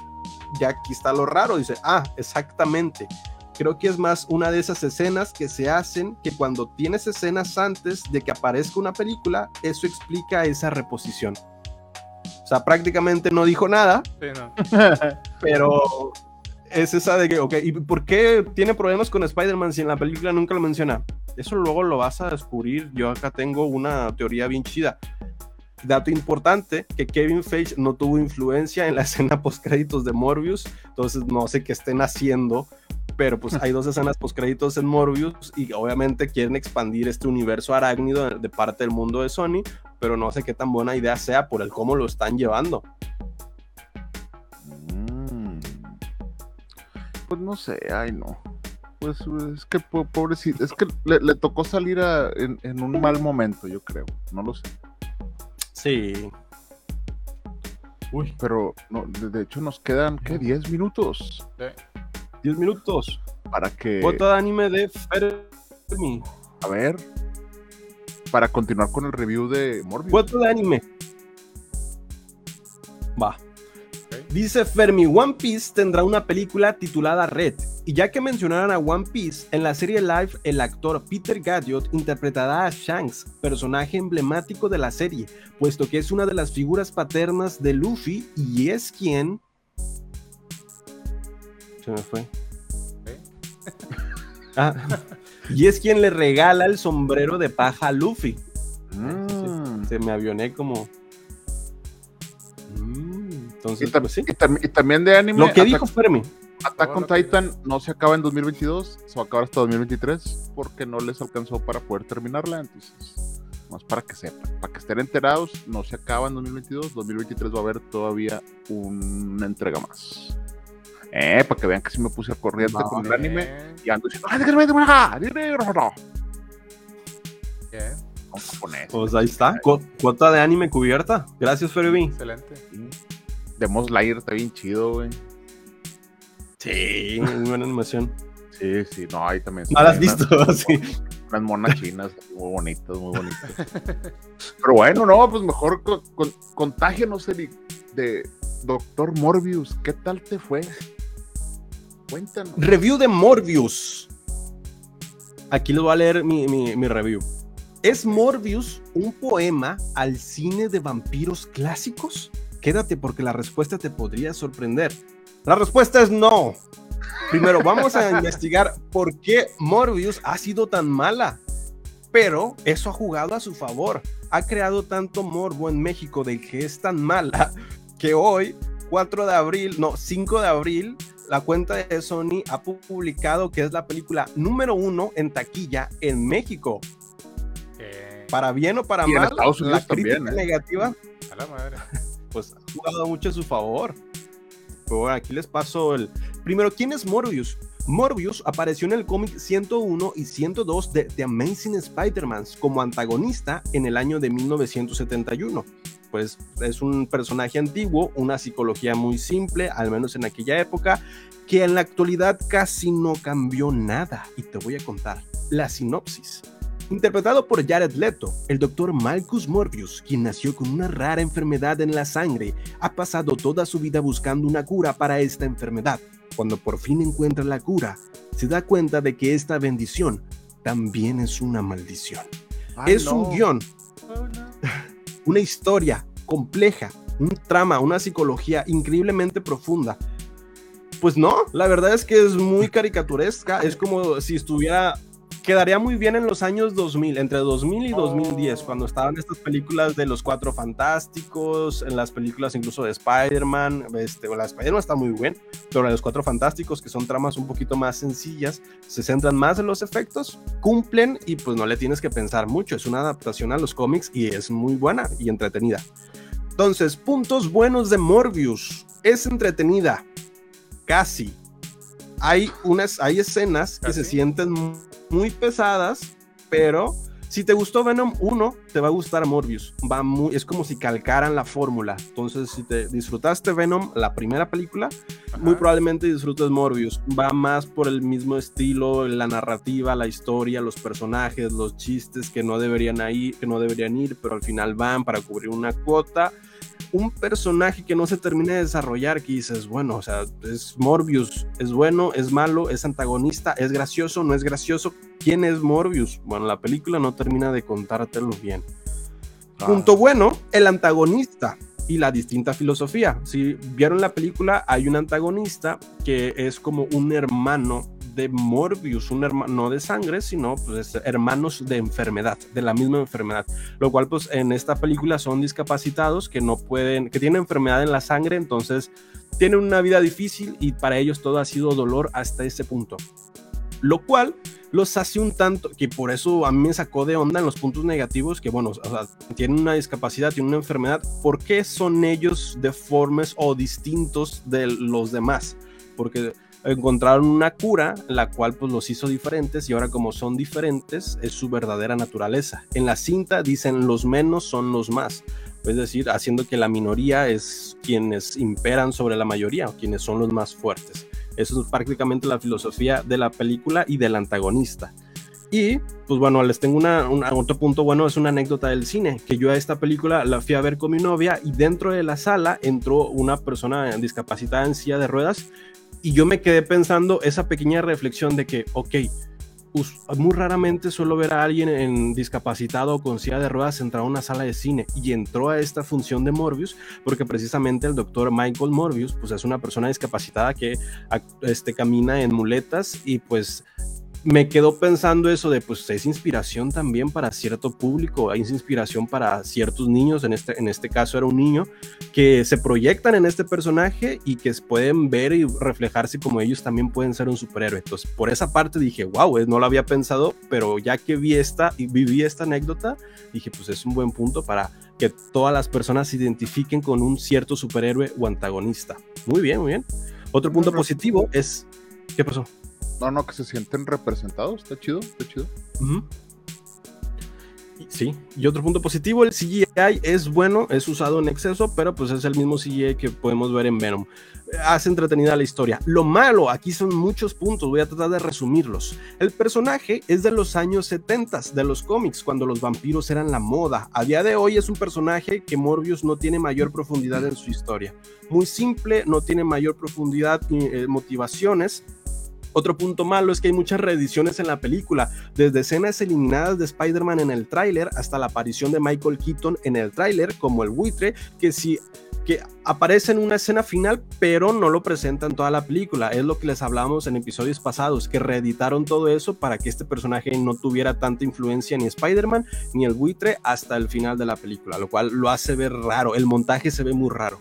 Ya aquí está lo raro, dice, ah, exactamente. Creo que es más una de esas escenas que se hacen que cuando tienes escenas antes de que aparezca una película, eso explica esa reposición. O sea, prácticamente no dijo nada, Sí, no. pero es esa de que, ok, ¿y por qué tiene problemas con Spider-Man si en la película nunca lo menciona? Eso luego lo vas a descubrir. Yo acá tengo una teoría bien chida. Dato importante, que Kevin Feige no tuvo influencia en la escena post-créditos de Morbius, entonces no sé qué estén haciendo, pero pues hay dos escenas post-créditos en Morbius y obviamente quieren expandir este universo arácnido de, parte del mundo de Sony, pero no sé qué tan buena idea sea por el cómo lo están llevando. Mm. Pues no sé, ay no. Pues es que po- pobrecito, es que le, le tocó salir a- en, en un mal momento, yo creo. No lo sé. Sí. Uy, Pero no, de, hecho nos quedan, ¿qué? 10 minutos 10 minutos. para que, Cuota de anime de Fermi. a ver, para continuar con el review de Morbius. Cuota de anime. Va. Dice Fermi, One Piece tendrá una película titulada Red. Y ya que mencionaron a One Piece, en la serie live el actor Peter Gaddiot interpretará a Shanks, personaje emblemático de la serie, puesto que es una de las figuras paternas de Luffy y es quien... Se me fue. Ah, y es quien le regala el sombrero de paja a Luffy. Mm. Se me avioné como... Mm, Entonces, Y, tam- pues sí. y tam- y también de anime, Lo que Attack- dijo Fermi. Attack on Titan no se acaba en 2022, se va a acabar hasta 2023 porque no les alcanzó para poder terminarla. Entonces, más para que sepan, para que estén enterados, no se acaba en 2022, 2023 va a haber todavía una entrega más. Eh, para que vean que sí me puse al corriente con el anime y ando diciendo, ¡ay, déjame, déjame, déjame, déjame, déjame". bien, Con japonés. Pues ahí está. Cu- cuota de anime cubierta. Gracias, Fermi. Excelente. Demon Slayer está bien chido, güey. Sí, muy buena animación. Sí, sí, no, ahí también. ¿No la has visto? Unas, Sí. unas monas chinas muy bonitas, muy bonitas. Pero bueno, no, pues mejor con, con, contágenos, Eric, de Doctor Morbius. ¿Qué tal te fue? Cuéntanos. Review de Morbius. Aquí les voy a leer mi, review. ¿Es Morbius un poema al cine de vampiros clásicos? Quédate porque la respuesta te podría sorprender. La respuesta es no. Primero vamos a investigar por qué Morbius ha sido tan mala. Pero eso ha jugado a su favor. Ha creado tanto morbo en México de que es tan mala que hoy, 4 de abril, no, 5 de abril, la cuenta de Sony ha pu- publicado que es la película número uno en taquilla en México. Eh, Para bien o para Y en mal, Estados Unidos la crítica también, ¿eh? negativa a la madre. pues ha jugado mucho a su favor. Pero bueno, aquí les paso el... Primero, ¿quién es Morbius? Morbius apareció en el cómic 101 y 102 de The Amazing Spider-Man como antagonista en el año de 1971. Pues es un personaje antiguo, una psicología muy simple, al menos en aquella época, que en la actualidad casi no cambió nada. Y te voy a contar la sinopsis. Interpretado por Jared Leto, el doctor Marcus Morbius, quien nació con una rara enfermedad en la sangre, ha pasado toda su vida buscando una cura para esta enfermedad. Cuando por fin encuentra la cura, se da cuenta de que esta bendición también es una maldición. Ay, es no. un guion, Oh, no. Una historia compleja, un trama, una psicología increíblemente profunda. Pues no, la verdad es que es muy caricaturesca, es como si estuviera quedaría muy bien en los años 2000, entre 2000 y 2010, Oh. cuando estaban estas películas de los Cuatro Fantásticos, en las películas incluso de Spider-Man, este, la de Spider-Man está muy bien, pero la de los Cuatro Fantásticos, que son tramas un poquito más sencillas, se centran más en los efectos, cumplen y pues no le tienes que pensar mucho, es una adaptación a los cómics y es muy buena y entretenida. Entonces, puntos buenos de Morbius, es entretenida, casi. Hay unas, hay escenas que se sienten muy pesadas, pero si te gustó Venom 1, te va a gustar Morbius. Va muy, es como si calcaran la fórmula. Entonces, si te disfrutaste Venom, la primera película, muy Ajá. probablemente disfrutes Morbius. Va más por el mismo estilo, la narrativa, la historia, los personajes, los chistes que no deberían ir, que no deberían ir, pero al final van para cubrir una cuota. Un personaje que no se termina de desarrollar, que dices, bueno, o sea, es Morbius, es bueno, es malo, es antagonista, es gracioso, no es gracioso. ¿Quién es Morbius? Bueno, la película no termina de contártelo bien. Ah. Punto bueno, el antagonista y la distinta filosofía. Si vieron la película, hay un antagonista que es como un hermano de Morbius, un hermano no de sangre, sino pues hermanos de enfermedad, de la misma enfermedad, lo cual pues en esta película son discapacitados que no pueden, que tienen enfermedad en la sangre, entonces tienen una vida difícil y para ellos todo ha sido dolor hasta ese punto. Lo cual los hace un tanto, que por eso a mí me sacó de onda en los puntos negativos, que bueno, o sea, tienen una discapacidad, tienen una enfermedad, ¿por qué son ellos deformes o distintos de los demás? Porque encontraron una cura, la cual pues los hizo diferentes y ahora como son diferentes es su verdadera naturaleza. En la cinta dicen los menos son los más, es decir, haciendo que la minoría es quienes imperan sobre la mayoría o quienes son los más fuertes. Eso es prácticamente la filosofía de la película y del antagonista. Y, pues bueno, les tengo una- otro punto bueno, es una anécdota del cine, que yo a esta película la fui a ver con mi novia y dentro de la sala entró una persona discapacitada en silla de ruedas y yo me quedé pensando esa pequeña reflexión de que, ok, muy raramente suelo ver a alguien en discapacitado o con silla de ruedas entrar a una sala de cine y entró a esta función de Morbius porque precisamente el doctor Michael Morbius pues es una persona discapacitada que este, camina en muletas y pues me quedó pensando eso de pues es inspiración también para cierto público, es inspiración para ciertos niños, en este, en este caso era un niño, que se proyectan en este personaje y que pueden ver y reflejarse como ellos también pueden ser un superhéroe. Entonces, por esa parte dije, wow, no lo había pensado, pero ya que vi esta y viví esta anécdota, dije, pues es un buen punto para que todas las personas se identifiquen con un cierto superhéroe o antagonista. Muy bien, muy bien. Otro punto positivo es... ¿Qué pasó? No, no, que se sienten representados. Está chido, está chido. Sí, y otro punto positivo, el CGI es bueno, es usado en exceso, pero pues es el mismo CGI que podemos ver en Venom. Hace entretenida la historia. Lo malo, aquí son muchos puntos, voy a tratar de resumirlos. El personaje es de los años 70, de los cómics, cuando los vampiros eran la moda. A día de hoy es un personaje que Morbius no tiene mayor profundidad en su historia. Muy simple, no tiene mayor profundidad y eh, motivaciones otro punto malo es que hay muchas reediciones en la película, desde escenas eliminadas de Spider-Man en el tráiler hasta la aparición de Michael Keaton en el tráiler como el buitre, que sí que aparece en una escena final, pero no lo presentan toda la película. Es lo que les hablamos en episodios pasados, que reeditaron todo eso para que este personaje no tuviera tanta influencia ni Spider-Man ni el buitre hasta el final de la película, lo cual lo hace ver raro. El montaje se ve muy raro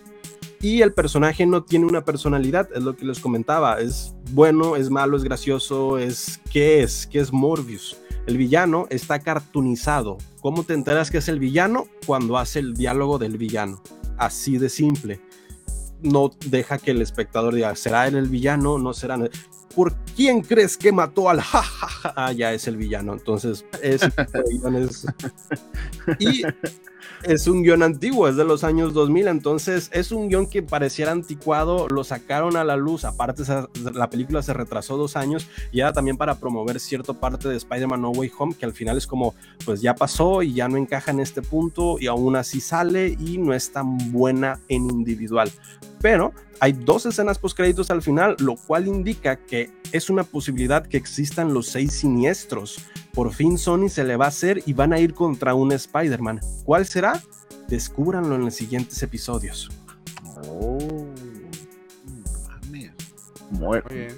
y el personaje no tiene una personalidad, es lo que les comentaba, es bueno, es malo, es gracioso, es ¿qué es? ¿Qué es Morbius? El villano está cartoonizado. ¿Cómo te enteras que es el villano? Cuando hace el diálogo del villano. Así de simple. No deja que el espectador diga, ¿será él el villano? No será. ¿Por quién crees que mató al? Ah, ya es el villano. Entonces, es, es... Y es un guion antiguo, es de los años 2000, entonces es un guion que pareciera anticuado, lo sacaron a la luz, aparte la película se retrasó dos años y era también para promover cierta parte de Spider-Man No Way Home, que al final es como, pues ya pasó y ya no encaja en este punto y aún así sale y no es tan buena en individual. Pero hay dos escenas post créditos al final, lo cual indica que es una posibilidad que existan los seis siniestros por fin Sony se le va a hacer y van a ir contra un Spider-Man. ¿Cuál será? Descúbranlo en los siguientes episodios. Oh, Muy bien.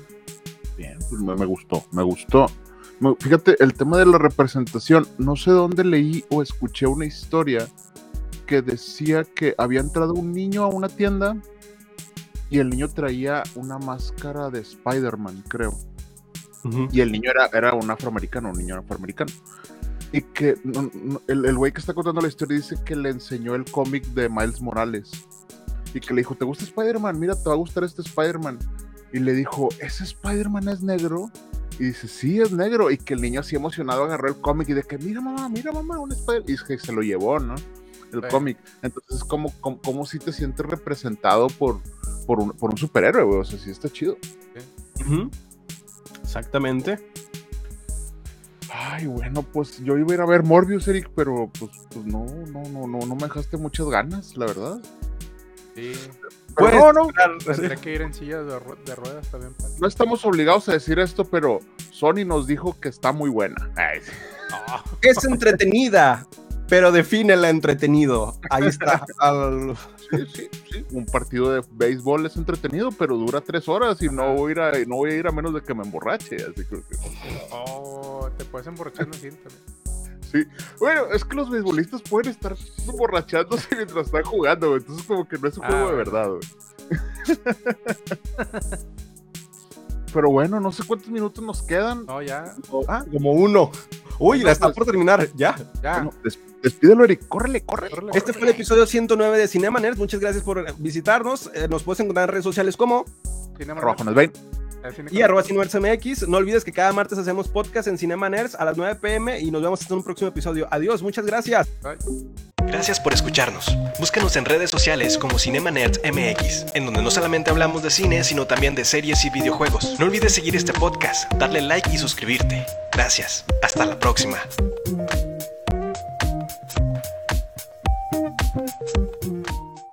Bien, pues me, gustó, me gustó. Fíjate, el tema de la representación, no sé dónde leí o escuché una historia que decía que había entrado un niño a una tienda y el niño traía una máscara de Spider-Man, creo. Y el niño era, era un afroamericano, un niño afroamericano. Y que el güey que está contando la historia dice que le enseñó el cómic de Miles Morales. Y que le dijo, ¿te gusta Spider-Man? Mira, te va a gustar este Spider-Man. Y le dijo, ¿ese Spider-Man es negro? Y dice, sí, es negro. Y que el niño así emocionado agarró el cómic y de que, mira mamá, mira mamá, un Spider-Man. Y que se lo llevó, ¿no? El cómic. Entonces, es como, como, si te sientes representado por, por, un, por un superhéroe, güey. O sea, sí está chido. Exactamente. Ay, bueno, pues yo iba a ir a ver Morbius, Eric, pero pues, pues no, no, no, no, no me dejaste muchas ganas, la verdad. Sí. Pues, no, no. Tendré que ir en silla de, ruedas también. No estamos obligados a decir esto, pero Sony nos dijo que está muy buena. Es entretenida pero define la entretenido. Ahí está. Sí, sí, sí. Un partido de béisbol es entretenido, pero dura tres horas y no voy a ir a, no voy a, ir a menos de que me emborrache. Así que... Oh, te puedes emborrachar también. Sí, bueno, es que los beisbolistas pueden estar emborrachándose mientras están jugando, entonces como que no es un juego de ah, verdad. Pero bueno, no sé cuántos minutos nos quedan. No, ya. Ah, como uno. Uy, la está por terminar. Ya. Ya. despídelo, Eric. Córrele, córrele. Este fue el episodio 109 de Cinema Nerds. Muchas gracias por visitarnos. Eh, nos puedes encontrar en redes sociales como Cinema y arroba MX. No olvides que cada martes hacemos podcast en Cinema Nerds a las 9 pm y nos vemos hasta un próximo episodio. Adiós, muchas gracias. Gracias por escucharnos. Búscanos en redes sociales como Cinema Nerds MX, en donde no solamente hablamos de cine, sino también de series y videojuegos. No olvides seguir este podcast, darle like y suscribirte. Gracias. Hasta la próxima.